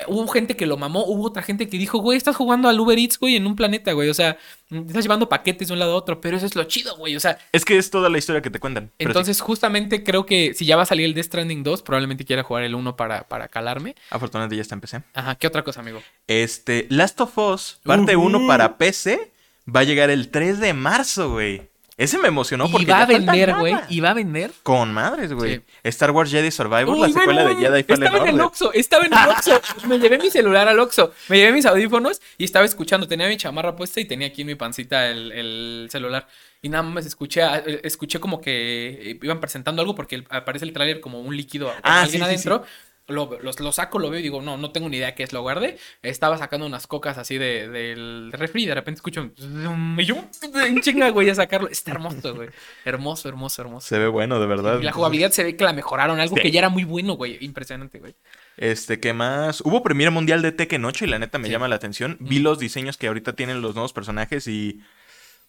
hubo gente que lo mamó, hubo otra gente que dijo, güey, estás jugando al Uber Eats, güey, en un planeta, güey. O sea, estás llevando paquetes de un lado a otro, pero eso es lo chido, güey. O sea, Es que es toda la historia que te cuentan. sí. entonces justamente creo que si ya va a salir el Death Stranding 2, probablemente quiera jugar el 1 para, para calarme. Afortunadamente ya está en PC. Ajá, ¿qué otra cosa, amigo? Este, Last of Us, parte Ujú. 1 para PC, va a llegar el 3 de marzo, güey. Ese me emocionó porque y va a vender, güey. Y va a vender. Con madres, güey. Sí. Star Wars Jedi Survivor, la secuela bueno, de Jedi Fallen Estaba en el. Oxxo, estaba en el Oxxo. Me llevé mi celular al Oxxo. Me llevé mis audífonos y estaba escuchando. Tenía mi chamarra puesta y tenía aquí en mi pancita el, el celular. Y nada más escuché, a- escuché como que iban presentando algo porque aparece el tráiler como un líquido Ah, alguien sí, sí, Lo, los- lo saco, lo veo y digo, no, no tengo ni idea qué es, lo guardé. Estaba sacando unas cocas así de, del refri y de repente escucho. Y yo, en chinga, güey, a sacarlo. Está hermoso, güey. Hermoso, hermoso, hermoso. Se ve bueno, de verdad. Y la jugabilidad se ve que la mejoraron, algo Sí. que ya era muy bueno, güey. Impresionante, güey. Este, ¿qué más? Hubo Premiere Mundial de Tekken 8 y la neta me Sí. llama la atención. Vi los diseños que ahorita tienen los nuevos personajes y...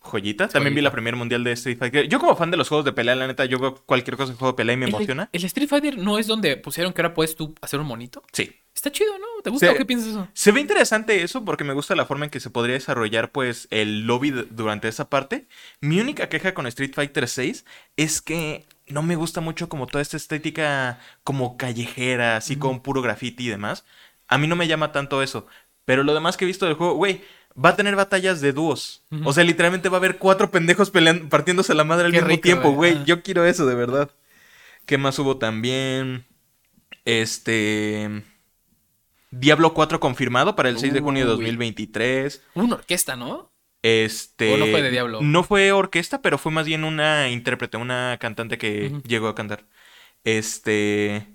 Joyita. También vi la Premiere Mundial de Street Fighter. Yo como fan de los juegos de pelea, la neta, yo veo cualquier cosa de juego de pelea y me El- emociona. El, Street Fighter no es donde pusieron que ahora puedes tú hacer un monito. Sí. Está chido, ¿no? ¿Te gusta o qué piensas eso? Se ve interesante eso porque me gusta la forma en que se podría desarrollar pues el lobby durante esa parte. Mi única queja con Street Fighter 6 es que no me gusta mucho como toda esta estética como callejera, así con puro graffiti y demás. A mí no me llama tanto eso. Pero lo demás que he visto del juego, güey, va a tener batallas de dúos. O sea, literalmente va a haber cuatro pendejos peleando, partiéndose la madre al Qué mismo rico, tiempo, güey. Yo quiero eso, de verdad. ¿Qué más hubo también? Este... Diablo 4 confirmado para el 6 de junio de Uy. 2023. Una orquesta, ¿no? Este. ¿O no fue de Diablo? No fue orquesta, pero fue más bien una intérprete, una cantante que llegó a cantar. Este.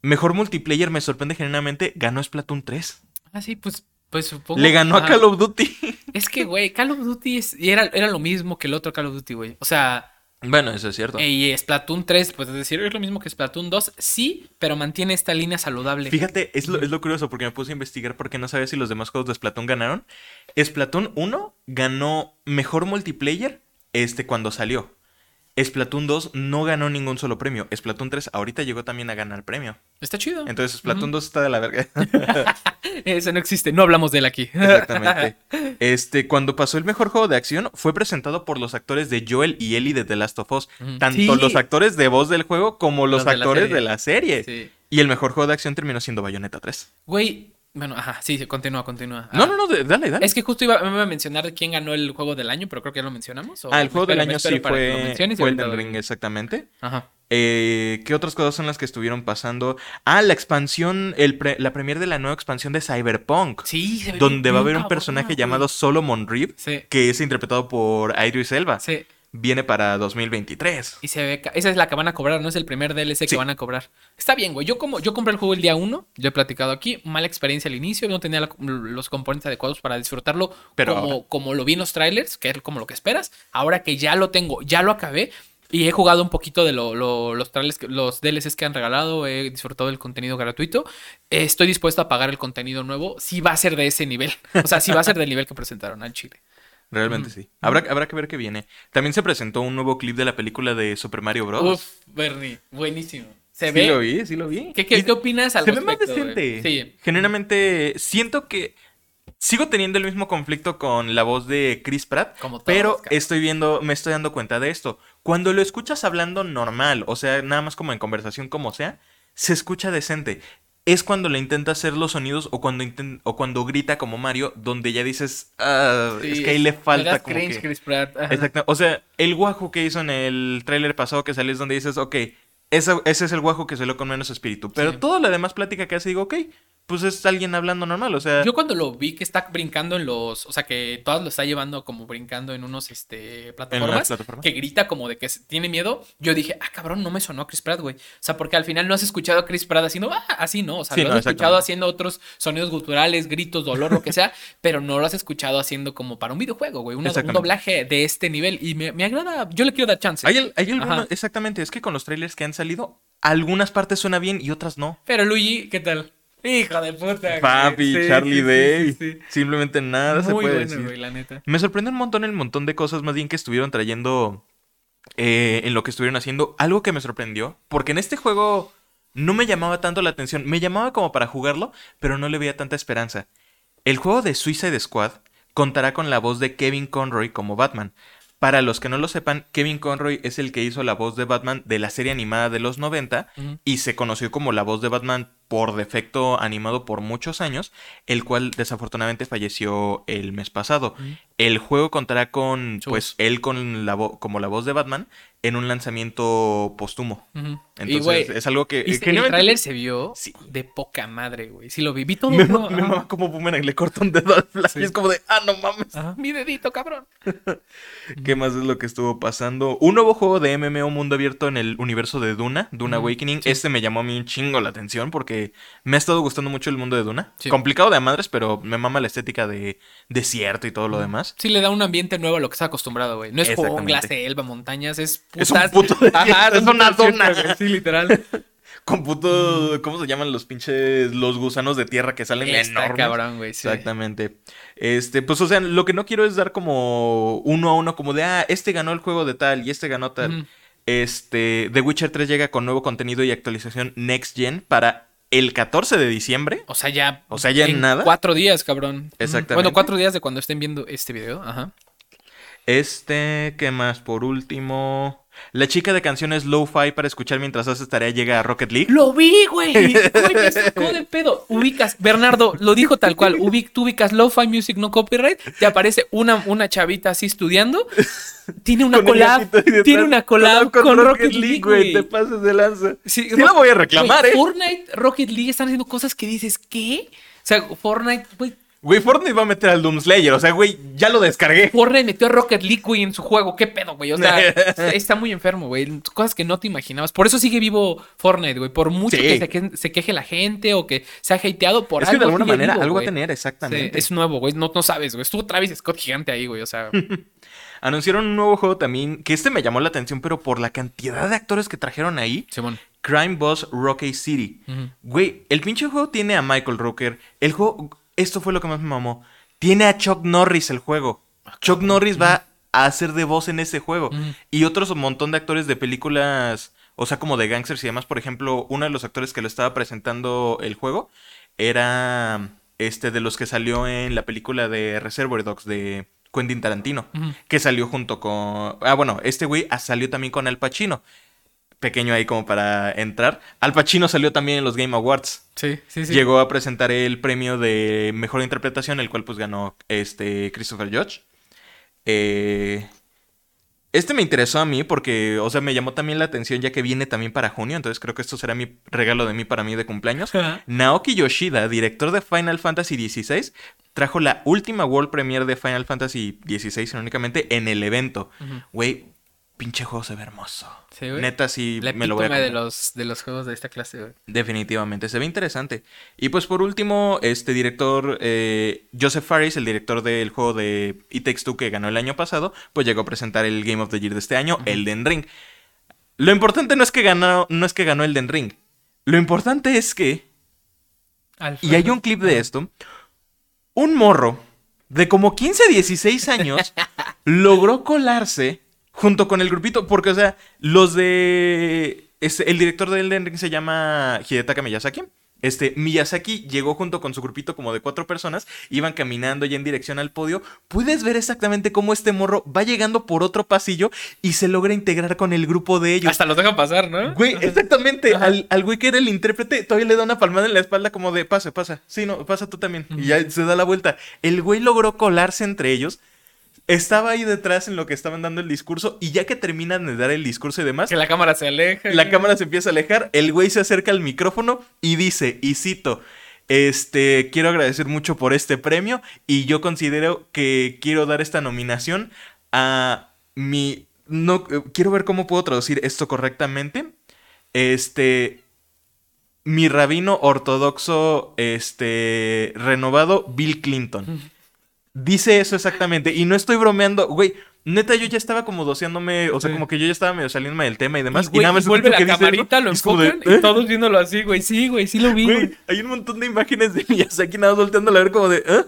Mejor multiplayer, me sorprende genuinamente, ganó Splatoon 3. Ah, sí, pues, pues supongo. Le ganó a. Call of Duty. Es que, güey, Call of Duty es- y era, era lo mismo que el otro Call of Duty, güey. O sea, bueno, eso es cierto. eh, y Splatoon 3, pues es decir, es lo mismo que Splatoon 2, sí, pero mantiene esta línea saludable. Fíjate, es lo, es lo curioso porque me puse a investigar porque no sabía si los demás juegos de Splatoon ganaron. Splatoon 1 ganó mejor multiplayer este cuando salió. Splatoon 2 no ganó ningún solo premio. Splatoon 3 ahorita llegó también a ganar premio. Está chido. Entonces Splatoon 2 está de la verga. Ese no existe, no hablamos de él aquí. Exactamente. Este, cuando pasó el mejor juego de acción, fue presentado por los actores de Joel y Ellie de The Last of Us. Tanto Sí. los actores de voz del juego como los, Los de la actores serie. de la serie. Sí. Y el mejor juego de acción terminó siendo Bayonetta 3. Güey, bueno, ajá, sí, continúa, continúa. No, Ah, no, no, dale, dale. Es que justo iba, me iba a mencionar quién ganó el juego del año, pero creo que ya lo mencionamos. ¿o ah, el juego del año sí fue, fue Elden lo Ring, exactamente. Ajá. Eh, ¿Qué otras cosas son las que estuvieron pasando? Ah, la expansión, el pre- la premier de la nueva expansión de Cyberpunk. Sí, se ve donde va a haber un personaje llamado Solomon Reeve, Sí, que es interpretado por Idris Elba. sí. Viene para 2023. Y se ve. Esa es la que van a cobrar, no es el primer DLC que van a cobrar. Está bien, güey. Yo, como, yo compré el juego el día 1, yo he platicado aquí. Mala experiencia al inicio, no tenía la- los componentes adecuados para disfrutarlo Pero como, ahora. como lo vi en los trailers, que es como lo que esperas. Ahora que ya lo tengo, ya lo acabé. Y he jugado un poquito de lo- lo- los trailers, los DLCs que han regalado, he disfrutado del contenido gratuito. Estoy dispuesto a pagar el contenido nuevo si va a ser de ese nivel. O sea, si va a ser del nivel que presentaron al Chile. Realmente sí. Habrá, habrá que ver qué viene. También se presentó un nuevo clip de la película de Super Mario Bros. Uf, Bernie, buenísimo. Se sí ve. lo vi, sí lo vi. ¿Qué, qué, qué opinas al se ve más decente. Sí. Genuinamente, siento que sigo teniendo el mismo conflicto con la voz de Chris Pratt. Como pero estoy viendo, me estoy dando cuenta de esto. Cuando lo escuchas hablando normal, o sea, nada más como en conversación, como sea, se escucha decente. Es cuando le intenta hacer los sonidos o cuando o cuando grita como Mario, donde ya dices, "Ah, es que ahí le falta como cringe, que... Chris Pratt. Exacto. O sea, el guajo que hizo en el tráiler pasado que salió es donde dices, ok, ese, ese es el guajo que salió con menos espíritu. Pero Sí. toda la demás plática que hace, digo, ok, pues es alguien hablando normal. O sea, Yo cuando lo vi que está brincando en los, o sea, que todas lo está llevando como brincando en unos, este, plataformas, que grita como de que tiene miedo, yo dije, ah, cabrón, no me sonó Chris Pratt, güey. O sea, porque al final no has escuchado a Chris Pratt haciendo, ah, así, ¿no? O sea, Sí, lo no, has escuchado haciendo otros sonidos guturales, gritos, dolor, lo que sea, pero no lo has escuchado haciendo como para un videojuego, güey. Un, doblaje de este nivel y me, me agrada, yo le quiero dar chance. hay, el- hay Ajá. exactamente, es que con los trailers que han salido, algunas partes suena bien y otras no. Pero Luigi, ¿qué tal? Hijo de puta. güey. Papi, Sí, Charlie sí, Day. sí. Simplemente nada se Muy puede bueno, decir. güey, la neta. Me sorprende un montón el montón de cosas más bien que estuvieron trayendo eh, en lo que estuvieron haciendo. Algo que me sorprendió, porque en este juego no me llamaba tanto la atención. Me llamaba como para jugarlo, pero no le veía tanta esperanza. El juego de Suicide Squad contará con la voz de Kevin Conroy como Batman. Para los que no lo sepan, Kevin Conroy es el que hizo la voz de Batman de la serie animada de los 90 Ujú. y se conoció como la voz de Batman por defecto animado por muchos años, el cual desafortunadamente falleció el mes pasado. El juego contará con, pues, él con la como la voz de Batman en un lanzamiento póstumo. Entonces, y, es algo que... ¿viste? el tráiler se vio Sí. de poca madre, güey. Sí lo vi. Vi todo. Me, ¿no? me mama como Boomerang le corta un dedo al Flash. Sí. Y es como de, ah, no mames. Ajá. Mi dedito, cabrón. ¿Qué más es lo que estuvo pasando? Un nuevo juego de MMO mundo abierto en el universo de Duna, Duna Awakening. sí. Este me llamó a mí un chingo la atención porque me ha estado gustando mucho el mundo de Duna. Complicado de a madres, pero me mama la estética de desierto y todo lo demás. Sí, le da un ambiente nuevo a lo que está acostumbrado, güey. No es Exactamente. jungla, selva, montañas, es Es un puto desierto, es una dona. güey, Sí, literal. Con puto, ¿cómo se llaman los pinches, los gusanos de tierra que salen Está enormes? cabrón, güey. sí. Exactamente. Este, pues, o sea, lo que no quiero es dar como uno a uno, como de, ah, este ganó el juego de tal y este ganó tal. Este, The Witcher 3 llega con nuevo contenido y actualización Next Gen para el 14 de diciembre. O sea, ya. O sea, ya en nada. Cuatro días, cabrón. Exactamente. Bueno, cuatro días de cuando estén viendo este video. Ajá. Este, ¿qué más? Por último, la chica de canciones Lo-Fi para escuchar mientras haces tarea llega a Rocket League. Lo vi, güey. Güey, me sacó de pedo. Ubicas, Bernardo, lo dijo tal cual. Ubic, tú ubicas Lo-Fi Music No Copyright. Te aparece una, una chavita así estudiando. Tiene una collab. Tiene una collab con, Rocket League, güey. Te pases de lanza. Sí, Sí la voy a reclamar, ¿eh? Fortnite, Rocket League están haciendo cosas que dices, ¿qué? O sea, Fortnite, güey. Güey, Fortnite va a meter al Doomslayer. O sea, güey, ya lo descargué. Fortnite metió a Rocket League, güey, en su juego. ¿Qué pedo, güey? O sea, está muy enfermo, güey. Cosas que no te imaginabas. Por eso sigue vivo Fortnite, güey. Por mucho Sí. que se, que- se queje la gente o que se ha hateado por es que de algo alguna manera vivo, algo va a tener, Sí, exactamente. es nuevo, güey. No, no sabes, güey. Estuvo Travis Scott gigante ahí, güey. O sea, Anunciaron un nuevo juego también, que este me llamó la atención, pero por la cantidad de actores que trajeron ahí. Simón. Crime Boss Rocky City. Güey, el pinche juego tiene a Michael Rooker. El juego, esto fue lo que más me mamó. Tiene a Chuck Norris el juego. Chuck Norris va a hacer de voz en ese juego. Y otros un montón de actores de películas, o sea, como de gangsters y demás. Por ejemplo, uno de los actores que lo estaba presentando el juego era este de los que salió en la película de Reservoir Dogs de Quentin Tarantino. Que salió junto con... Ah, bueno, este güey ah, salió también con Al Pacino. Pequeño ahí como para entrar. Al Pacino salió también en los Game Awards. Sí, sí, sí. Llegó a presentar el premio de mejor interpretación, el cual pues ganó este Christopher Judge. Eh, este me interesó a mí porque, o sea, me llamó también la atención ya que viene también para junio, entonces creo que esto será mi regalo de mí para mí de cumpleaños. Naoki Yoshida, director de Final Fantasy XVI, trajo la última World Premiere de Final Fantasy XVI, irónicamente, en el evento. Güey, pinche juego se ve hermoso. Sí, güey. Neta, sí, La me lo voy a de los, de los juegos de esta clase, güey. Definitivamente, se ve interesante. Y pues por último, este director, eh, Joseph Faris, el director del juego de It Takes Two que ganó el año pasado, pues llegó a presentar el Game of the Year de este año, Elden Ring. Lo importante no es que ganó, no es que ganó Elden Ring. Lo importante es que, y hay un clip de esto, un morro de como 15, 16 años logró colarse junto con el grupito, porque, o sea, los de... este, el director de Elden Ring se llama Hidetaka Miyazaki. Este, Miyazaki llegó junto con su grupito como de cuatro personas, iban caminando ya en dirección al podio. Puedes ver exactamente cómo este morro va llegando por otro pasillo y se logra integrar con el grupo de ellos. Hasta los dejan pasar, ¿no? Güey, exactamente. Al, al güey que era el intérprete, todavía le da una palmada en la espalda como de pasa, pasa. Sí, no, pasa tú también. Y ya se da la vuelta. El güey logró colarse entre ellos. Estaba ahí detrás en lo que estaban dando el discurso. Y ya que terminan de dar el discurso y demás, Que la cámara se aleja. la cámara se empieza a alejar. El güey se acerca al micrófono y dice, y cito. Este, quiero agradecer mucho por este premio y yo considero que quiero dar esta nominación a mi no quiero ver cómo puedo traducir esto correctamente. Este mi rabino ortodoxo este renovado Bill Clinton. Dice eso exactamente y no estoy bromeando, güey. Neta, yo ya estaba como doceándome, o sea, Sí. como que yo ya estaba medio saliéndome del tema y demás. Y, nada más y vuelve la que dice camarita, lo y es como de, enfocan ¿eh? y todos viéndolo así, güey. Sí, güey, sí lo vi, Güey, güey. hay un montón de imágenes de Miyazaki nada más volteando a ver como de, ¿eh?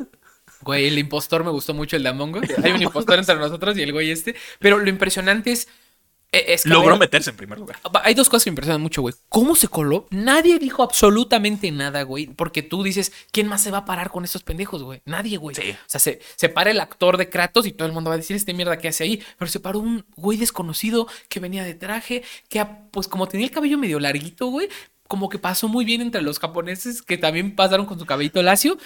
Güey, el impostor me gustó mucho el de Among Us. Hay un impostor entre nosotros y el güey este. Pero lo impresionante es. E- es que, a Logró ver, meterse en primer lugar. Hay dos cosas que me impresionan mucho, güey. ¿Cómo se coló? Nadie dijo absolutamente nada, güey. Porque tú dices, ¿quién más se va a parar con estos pendejos, güey? Nadie, güey. Sí. O sea, se, se para el actor de Kratos y todo el mundo va a decir, este mierda, ¿qué hace ahí? Pero se paró un güey desconocido que venía de traje, que, pues, como tenía el cabello medio larguito, güey, como que pasó muy bien entre los japoneses que también pasaron con su cabellito lacio.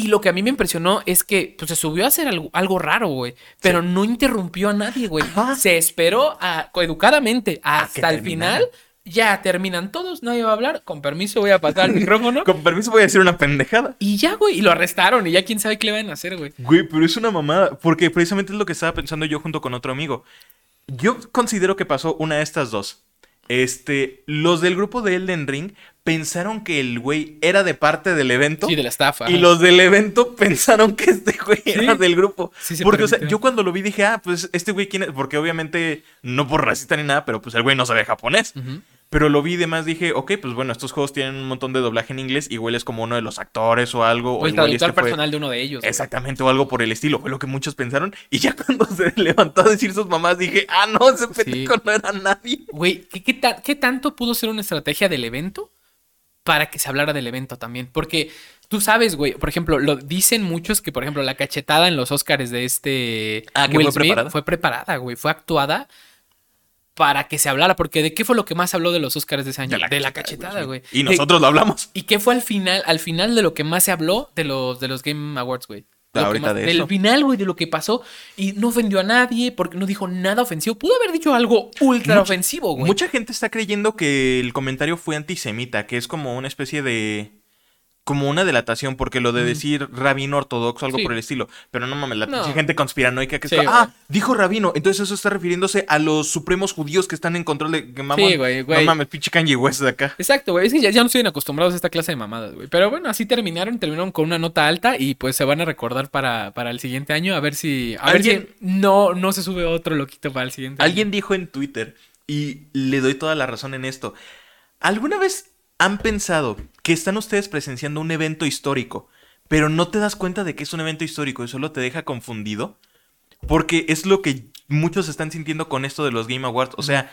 Y lo que a mí me impresionó es que pues, se subió a hacer algo, algo raro, güey. Pero no interrumpió a nadie, güey. Ajá. Se esperó a- educadamente hasta el final. Ya terminan todos, nadie va a hablar. Con permiso, voy a pasar el micrófono. Con permiso voy a decir una pendejada. Y ya, güey. Y lo arrestaron. Y ya quién sabe qué le van a hacer, güey. Güey, pero es una mamada. Porque precisamente es lo que estaba pensando yo junto con otro amigo. Yo considero que pasó una de estas dos. Este, los del grupo de Elden Ring pensaron que el güey era de parte del evento. Sí, de la estafa. Y los del evento pensaron que este güey era Sí. del grupo. Sí se Porque, o sea, yo cuando lo vi dije, ah, pues este güey quién es. Porque obviamente, no por racista ni nada, pero pues el güey no sabe japonés. Pero lo vi y demás dije, ok, pues bueno, estos juegos tienen un montón de doblaje en inglés. Igual es como uno de los actores o algo. O el igual traductor este fue- personal de uno de ellos. Exactamente, o algo por el estilo. Fue lo que muchos pensaron. Y ya cuando se levantó a decir sus mamás, dije, ah, no, ese pendejo no era nadie. Güey, ¿qué, qué ta- qué tanto pudo ser una estrategia del evento para que se hablara del evento también? Porque tú sabes, güey, por ejemplo, lo dicen muchos que, por ejemplo, la cachetada en los Oscars de este Ah, ¿que fue preparada? fue preparada, güey, fue actuada para que se hablara. Porque ¿de qué fue lo que más habló de los Oscars de ese año? De la, cachetada, güey. Y De- nosotros lo hablamos. ¿Y qué fue al final, al final de lo que más se habló de los, de los Game Awards, güey? Que Ahorita más- de del eso. final, güey, de lo que pasó. Y no ofendió a nadie porque no dijo nada ofensivo. Pudo haber dicho algo ultra Mucha- ofensivo, güey. Mucha gente está creyendo que el comentario fue antisemita, que es como una especie de. Como una delatación, porque lo de decir rabino ortodoxo, algo Sí. por el estilo. Pero no mames, la No. gente conspiranoica que Sí, está. Ah, dijo rabino. Entonces eso está refiriéndose a los supremos judíos que están en control de. que mamón, Sí, güey, güey. No mames, pinche Kanye West de acá. Exacto, güey. Es que ya, ya no estoy acostumbrados a esta clase de mamadas, güey. Pero bueno, así terminaron. Terminaron con una nota alta y pues se van a recordar para, para el siguiente año. A ver si. A ver Alguien- si no, no se sube otro loquito para el siguiente año. Alguien dijo en Twitter, y le doy toda la razón en esto, ¿alguna vez han pensado que están ustedes presenciando un evento histórico, pero no te das cuenta de que es un evento histórico y solo te deja confundido? Porque es lo que muchos están sintiendo con esto de los Game Awards. O sea,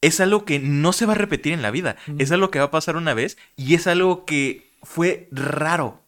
es algo que no se va a repetir en la vida. Es algo que va a pasar una vez y es algo que fue raro.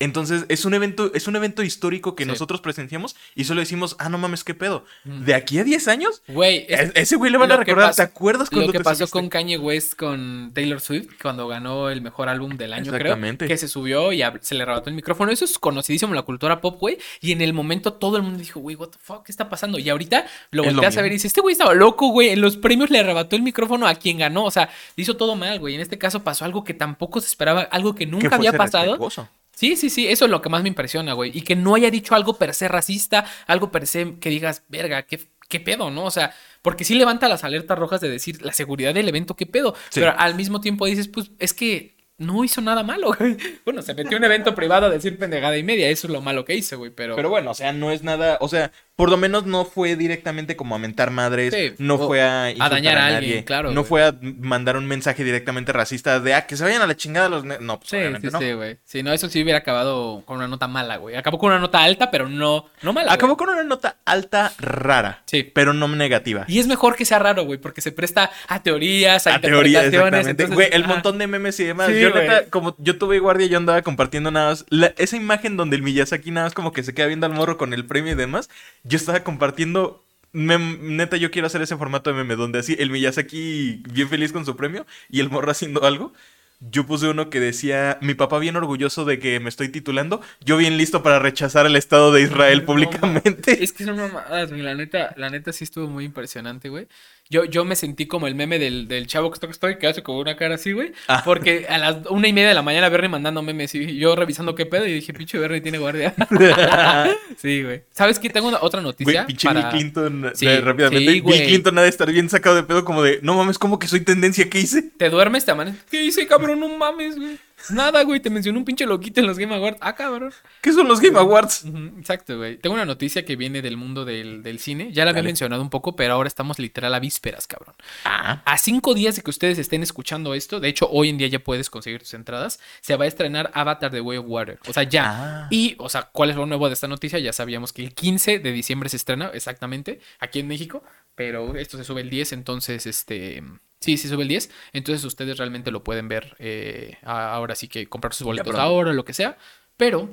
Entonces, es un evento, es un evento histórico que Sí. nosotros presenciamos y solo decimos, ah, no mames, qué pedo. De aquí a 10 años, Güey, es- es- ese güey le van a recordar. pasó- ¿Te acuerdas cuando Lo que te pasó subiste? con Kanye West con Taylor Swift cuando ganó el mejor álbum del año, creo. Exactamente. Que se subió y se le arrebató el micrófono. Eso es conocidísimo en la cultura pop, güey. Y en el momento todo el mundo dijo, güey, what the fuck, ¿qué está pasando? Y ahorita lo volteas a ver y dices, este güey estaba loco, güey. En los premios le arrebató el micrófono a quien ganó. O sea, hizo todo mal, güey. En este caso pasó algo que tampoco se esperaba, algo que nunca había pasado. respetuoso. Sí, sí, sí, eso es lo que más me impresiona, güey. Y que no haya dicho algo per se racista, algo per se que digas, verga, qué, qué pedo, ¿no? O sea, porque sí levanta las alertas rojas de decir la seguridad del evento, qué pedo. Sí. Pero al mismo tiempo dices, pues es que no hizo nada malo, güey. Bueno, se metió en un evento privado a decir pendejada y media, eso es lo malo que hizo, güey, pero... Pero bueno, o sea, no es nada. O sea, por lo menos no fue directamente como a mentar madres. Sí, no fue a. insultar dañar a alguien, nadie, claro, No fue a mandar un mensaje directamente racista de ah, que se vayan a la chingada los. ne-". No, pues Sí, obviamente sí, no. sí, güey. Si no, eso sí hubiera acabado con una nota mala, güey. Acabó con una nota alta, pero no, no mala. Acabó con una nota alta rara. Sí. Pero no negativa. Y es mejor que sea raro, güey, porque se presta a teorías, a, A teoría, interpretaciones. exactamente. entonces, Güey, el montón de memes y demás. Sí, yo, neta, como yo tuve guardia, yo andaba compartiendo nada más. la- esa imagen donde el Miyazaki nada más como que se queda viendo al morro con el premio y demás. Yo estaba compartiendo. mem- neta, yo quiero hacer ese formato de meme donde así el Miyazaki bien feliz con su premio y el morro haciendo algo. Yo puse uno que decía, mi papá bien orgulloso de que me estoy titulando, yo bien listo para rechazar el Estado de Israel No, públicamente. Es que son mamadas. La neta, la neta sí estuvo muy impresionante, güey. Yo, yo me sentí como el meme del, del chavo que estoy, que hace como una cara así, güey. Ah. Porque a las una y media de la mañana Bernie mandando memes y yo revisando qué pedo y dije, pinche Bernie tiene guardia. sí, güey. ¿Sabes qué? Tengo una, otra noticia. Güey, pinche para- Bill Clinton, Sí, eh, rápidamente. sí. Bill Clinton ha de estar bien sacado de pedo como de, no mames, ¿cómo que soy tendencia? ¿Qué hice? Te duermes, te amaneces. ¿Qué hice, cabrón? No mames, güey. Nada, güey. Te mencionó un pinche loquito en los Game Awards. Ah, cabrón. ¿Qué son los Game Awards? Exacto, güey. Tengo una noticia que viene del mundo del, del cine. Ya la había mencionado un poco, pero ahora estamos literal a vísperas, cabrón. Ah, A cinco días de que ustedes estén escuchando esto, de hecho, hoy en día ya puedes conseguir tus entradas, se va a estrenar Avatar The Way of Water. O sea, ya. Ah. Y, o sea, ¿cuál es lo nuevo de esta noticia? Ya sabíamos que el 15 de diciembre se estrena, exactamente, aquí en México, pero esto se sube el 10, entonces, este... Sí, se sube el 10, entonces ustedes realmente lo pueden ver eh, ahora sí que comprar sus boletos ahora, lo que sea, pero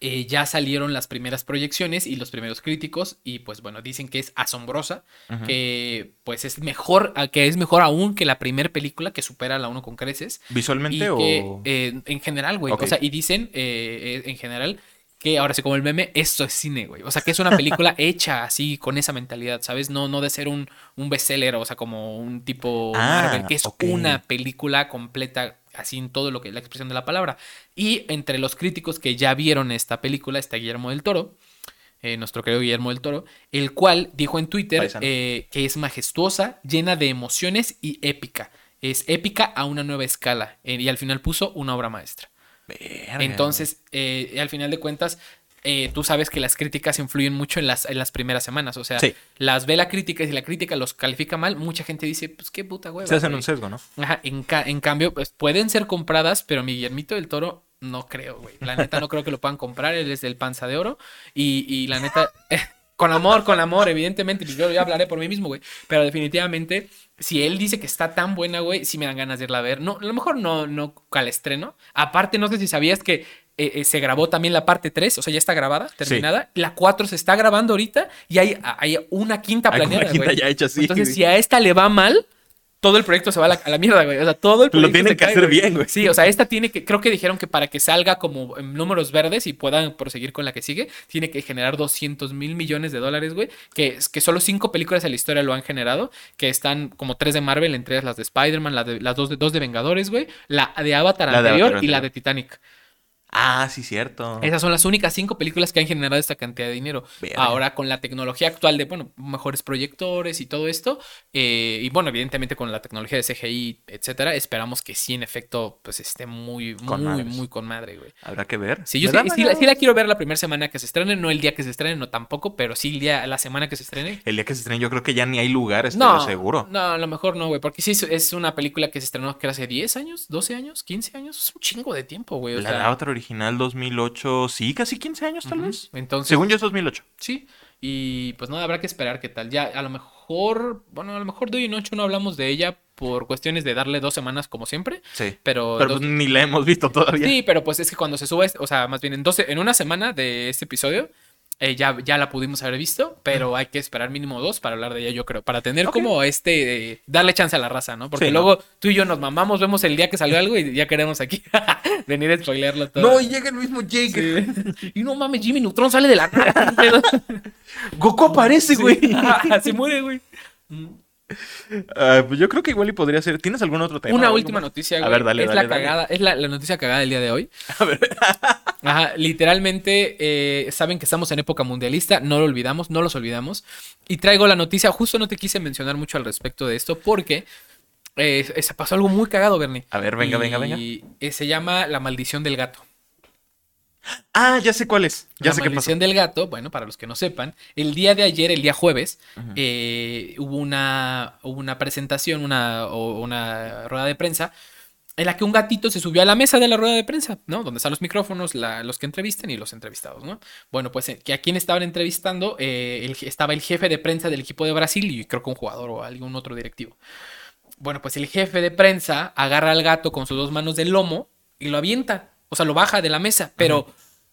eh, ya salieron las primeras proyecciones y los primeros críticos y pues bueno, dicen que es asombrosa, que pues es mejor, que es mejor aún que la primera película que supera a la 1 con creces. Y ¿Visualmente que, o...? eh, en general, güey. O sea, y dicen en general que ahora sí como el meme, esto es cine, güey. O sea, que es una película hecha así, con esa mentalidad, ¿sabes? No, no de ser un, un bestseller, o sea, como un tipo Ah, Marvel, que es una película completa, así en todo lo que la expresión de la palabra. Y entre los críticos que ya vieron esta película está Guillermo del Toro. eh, nuestro querido Guillermo del Toro, el cual dijo en Twitter eh, que es majestuosa, llena de emociones y épica. Es épica a una nueva escala. eh, y al final puso una obra maestra. Verga, Entonces, eh, al final de cuentas, eh, tú sabes que las críticas influyen mucho en las, en las primeras semanas. O sea, Sí. las ve la crítica y si la crítica los califica mal, mucha gente dice, pues qué puta güey. hueva. Se hacen güey". un sesgo, ¿no? Ajá, en, ca- en cambio, pues pueden ser compradas, pero mi Guillermito del Toro no creo, güey. La neta no creo que lo puedan comprar, él es del panza de oro. Y, y la neta, con amor, con amor, evidentemente, pues yo ya hablaré por mí mismo, güey. Pero definitivamente, si él dice que está tan buena, güey, sí me dan ganas de irla a ver. No, a lo mejor no, no al estreno. Aparte, no sé si sabías que eh, eh, se grabó también la parte 3, o sea, ya está grabada, terminada. La 4 se está grabando ahorita y hay, hay una quinta Hay una quinta ya hecha, sí, Entonces, güey. si a esta le va mal, todo el proyecto se va a la, a la mierda, güey. O sea, todo el Lo proyecto tienen se que cae, hacer bien, güey. Sí, o sea, esta tiene que, creo que dijeron que para que salga como en números verdes y puedan proseguir con la que sigue, tiene que generar 200 mil millones de dólares, güey. Que, que solo cinco películas en la historia lo han generado, que están como tres de Marvel, entre ellas las de Spider-Man, la de- las dos de, dos de Vengadores, güey, la de Avatar La de anterior Avatar y la anterior. de Titanic. Ah, sí, cierto. Esas son las únicas cinco películas que han generado esta cantidad de dinero. Verga. Ahora, con la tecnología actual de, bueno, mejores proyectores y todo esto, eh, y bueno, evidentemente con la tecnología de CGI, etcétera, esperamos que sí, en efecto, pues esté muy, Con muy, madres. muy con madre, güey. Habrá que ver. Sí, yo sí, sí la, sí la quiero ver la primera semana que se estrene, no el día que se estrene, no tampoco, pero sí el día, la semana que se estrene. El día que se estrene, yo creo que ya ni hay lugares, No, lo seguro. no, a lo mejor no, güey, porque sí es, una película que se estrenó que hace 10 años, 12 años, 15 años, es un chingo de tiempo, güey. o La sea, Avatar original 2008, sí, casi 15 años tal vez. Entonces, Según yo es 2008. Sí, y pues nada, habrá que esperar qué tal. Ya a lo mejor, bueno, a lo mejor de hoy en ocho no hablamos de ella por cuestiones de darle dos semanas como siempre, Sí. pero... Pero dos- pues ni la hemos visto todavía. Sí, pero pues es que cuando se suba, o sea, más bien en 12, en una semana de este episodio, eh, ya, ya la pudimos haber visto, pero hay que esperar mínimo dos para hablar de ella, yo creo, para tener como este, eh, darle chance a la raza, ¿no? Porque Sí, ¿no? luego tú y yo nos mamamos, vemos el día que salió algo y ya queremos aquí venir a spoilearlo todo. No, y llega el mismo Jake. Sí. Y no mames, Jimmy Neutron sale de la. Goku aparece, güey. Se muere, güey. Ah, pues yo creo que igual y podría ser. ¿Tienes algún otro tema? Una última más? noticia, A ver, dale, es dale, la dale. cagada, es la, la noticia cagada del día de hoy. A ver. Ajá, literalmente eh, saben que estamos en época mundialista, no lo olvidamos, no los olvidamos. Y traigo la noticia, justo no te quise mencionar mucho al respecto de esto porque eh, se pasó algo muy cagado, Bernie. A ver, venga, venga, venga. Y eh, se llama La maldición del gato. Ah, ya sé cuál es. Ya la sé qué pasó. del gato, bueno, para los que no sepan, el día de ayer, el día jueves, eh, hubo, una, hubo una presentación, una, o una rueda de prensa, en la que un gatito se subió a la mesa de la rueda de prensa, ¿no? Donde están los micrófonos, la- los que entrevistan y los entrevistados, ¿no? Bueno, pues eh, que a quien estaban entrevistando eh, el- estaba el jefe de prensa del equipo de Brasil y creo que un jugador o algún otro directivo. Bueno, pues el jefe de prensa agarra al gato con sus dos manos del lomo y lo avienta. O sea, lo baja de la mesa, pero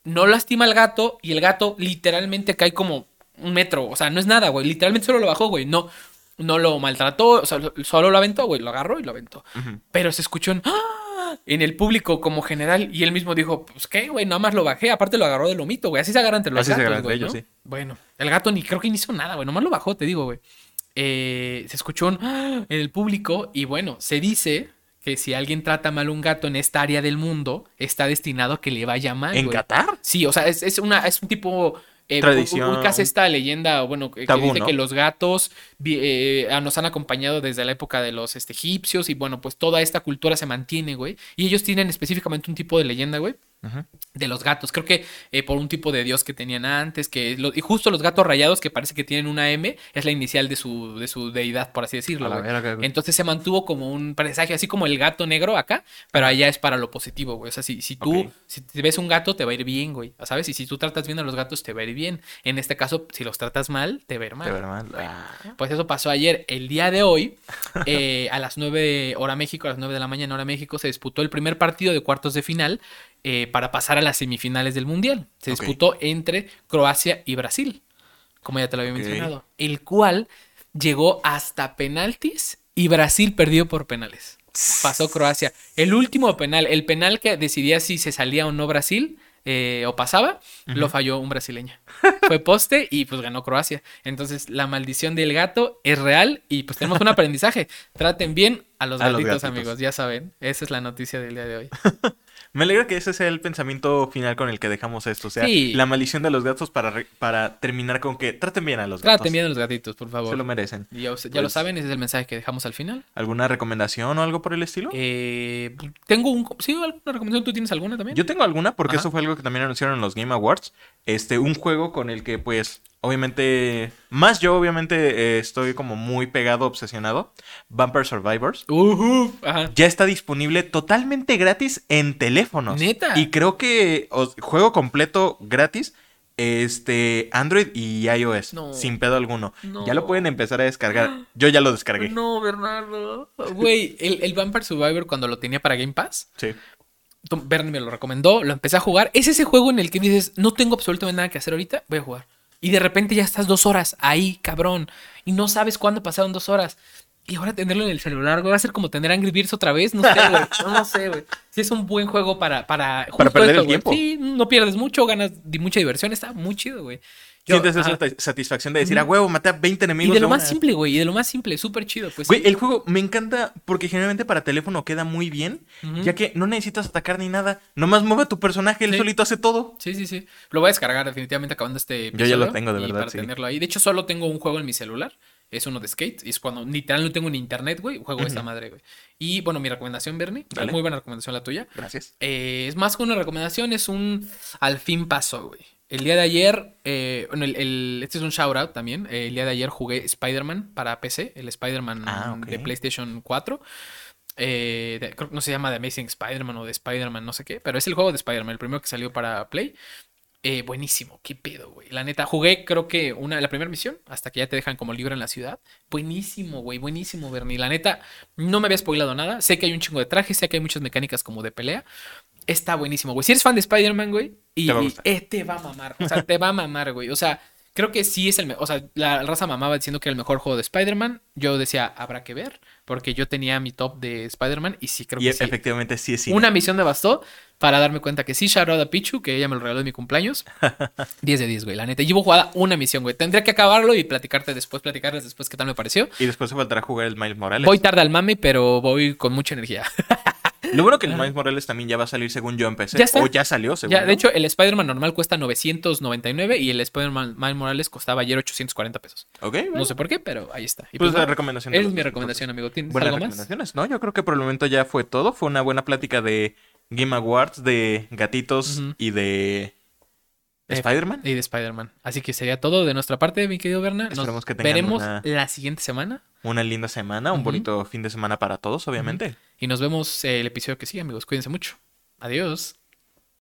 no lastima al gato y el gato literalmente cae como un metro. O sea, no es nada, güey. Literalmente solo lo bajó, güey. No, no lo maltrató, o sea, lo- solo lo aventó, güey. Lo agarró y lo aventó. Pero se escuchó en, ¡Ah! en el público como general y él mismo dijo, pues qué, güey, nada más lo bajé. Aparte lo agarró de lomito, güey. Así se agarran entre los Así se gatos, agarran güey, entre ellos, ¿no? sí. Bueno, el gato ni creo que ni hizo nada, güey. Nomás lo bajó, te digo, güey. Eh, se escuchó un ¡Ah! en el público y bueno, se dice que si alguien trata mal a un gato en esta área del mundo, está destinado a que le vaya mal. ¿En güey. Qatar? Sí, o sea, es, es una, es un tipo. Eh, Tradición. ubicas esta leyenda, bueno, que, Tabú, dice ¿no? que los gatos eh, nos han acompañado desde la época de los este, egipcios y bueno, pues toda esta cultura se mantiene, güey. Y ellos tienen específicamente un tipo de leyenda, güey, De los gatos. Creo que eh, por un tipo de dios que tenían antes, que lo- y justo los gatos rayados, que parece que tienen una M, es la inicial de su, de su deidad, por así decirlo. A. Entonces se mantuvo como un presagio, así como el gato negro acá, pero allá es para lo positivo, güey. O sea, si, si tú, si te ves un gato, te va a ir bien, güey. ¿Sabes? Y si tú tratas bien a los gatos, te va a ir bien. En este caso, si los tratas mal, te va a ir mal. De verdad. Ah. Pues eso pasó ayer. El día de hoy, eh, a las 9 hora México, a las 9 de la mañana hora México, se disputó el primer partido de cuartos de final eh, para pasar a las semifinales del Mundial. Se disputó entre Croacia y Brasil, como ya te lo había mencionado, el cual llegó hasta penaltis y Brasil perdió por penales. Pasó Croacia. El último penal, el penal que decidía si se salía o no Brasil eh, o pasaba, lo falló un brasileño. Fue poste y pues ganó Croacia. Entonces la maldición del gato es real y pues tenemos un aprendizaje. Traten bien a los A los gatitos, gatitos. amigos, ya saben. Esa es la noticia del día de hoy. Me alegra que ese sea el pensamiento final con el que dejamos esto. O sea, Sí. la maldición de los gatos para, para terminar con que traten bien a los gatos. Traten bien a los gatitos, por favor. Se lo merecen. Ya, ya lo Pues- saben, ese es el mensaje que dejamos al final. ¿Alguna recomendación o algo por el estilo? Eh, tengo un... ¿Sí? ¿Alguna recomendación? ¿Tú tienes alguna también? Yo tengo alguna porque Ajá. eso fue algo que también anunciaron en los Game Awards. Este, un juego con el que, pues, obviamente, más yo, obviamente, eh, estoy como muy pegado, obsesionado. Vampire Survivors. Ujú, ajá. Ya está disponible totalmente gratis en teléfonos. ¿Neta? Y creo que os- juego completo gratis. Este, Android y iOS. No. Sin pedo alguno. No. Ya lo pueden empezar a descargar. Yo ya lo descargué. No, Bernardo. Güey, el, el Vampire Survivor cuando lo tenía para Game Pass, Sí. Bernie me lo recomendó, lo empecé a jugar. Es ese juego en el que dices, no tengo absolutamente nada que hacer ahorita, voy a jugar. Y de repente ya estás dos horas ahí, cabrón. Y no sabes cuándo pasaron dos horas. Y ahora tenerlo en el celular, güey, va a ser como tener Angry Birds otra vez. No sé, güey. No, no sé, güey. Sí, es un buen juego para. Para, justo perder el tiempo. Sí, no pierdes mucho, ganas di- mucha diversión. Está muy chido, güey. Yo- Sientes esa ajá. sati- satisfacción de decir, a huevo, maté a 20 Y enemigos. de lo una". más simple, güey. Y de lo más simple, súper chido. Pues Güey, sí. el juego me encanta porque generalmente para teléfono queda muy bien, ya que no necesitas atacar ni nada. Nomás mueve a tu personaje, él Sí. solito hace todo. Sí, sí, sí. Lo voy a descargar definitivamente acabando este Yo ya lo episodio tengo, de y verdad, Para sí. tenerlo ahí. De hecho, solo tengo un juego en mi celular. Es uno de skate. Y es cuando literal no tengo ni internet, güey. Juego esta madre, güey. Y bueno, mi recomendación, Bernie. Dale. Muy buena recomendación la tuya. Gracias. Eh, es más que una recomendación, es un al fin pasó, güey. El día de ayer, eh, bueno, el, el- este es un shout out también. eh, el día de ayer jugué Spider-Man para PC, el Spider-Man Ah, de PlayStation 4. Eh, de- creo que no se llama The Amazing Spider-Man o de Spider-Man, no sé qué, pero es el juego de Spider-Man, el primero que salió para Play. Eh, buenísimo, qué pedo, güey. La neta, jugué creo que una, la primera misión, hasta que ya te dejan como libre en la ciudad. Buenísimo, güey, buenísimo, Bernie. La neta, no me había spoilado nada. Sé que hay un chingo de trajes, sé que hay muchas mecánicas como de pelea. Está buenísimo, güey. Si eres fan de Spider-Man, güey, y Te va a y- eh, te va a mamar. O sea, te va a mamar, güey. O sea, creo que sí es el mejor. O sea, la raza mamaba diciendo que era el mejor juego de Spider-Man. Yo decía, habrá que ver, porque yo tenía mi top de Spider-Man y sí creo y que sí. efectivamente sí es sí. Una misión me bastó para darme cuenta que sí, out a Pichu, que ella me lo regaló en mi cumpleaños. 10 de 10, güey. La neta, llevo jugada una misión, güey. Tendría que acabarlo y platicarte después, platicarles después qué tal me pareció. Y después se faltará jugar el Miles Morales. Voy tarde al mame, pero voy con mucha energía. Lo bueno que el Miles Morales también ya va a salir según yo empecé. Ya está. O ya salió, según Ya, yo. de hecho, el Spider-Man normal cuesta 999 y el Spider-Man Miles Morales costaba ayer 840 pesos. Ok, bueno. No sé por qué, pero ahí está. Y Pues la bueno, recomendación. es mi recomendación, amigo. ¿Tienes Buenas algo más? recomendaciones, ¿no? Yo creo que por el momento ya fue todo. Fue una buena plática de Game Awards, de gatitos y de Eh, Spider-Man. Y de Spider-Man. Así que sería todo de nuestra parte, mi querido Berna. Nos Esperemos que tengan veremos una- la siguiente semana. Una linda semana, un bonito fin de semana para todos, obviamente. Y nos vemos el episodio que sigue, amigos. Cuídense mucho. Adiós.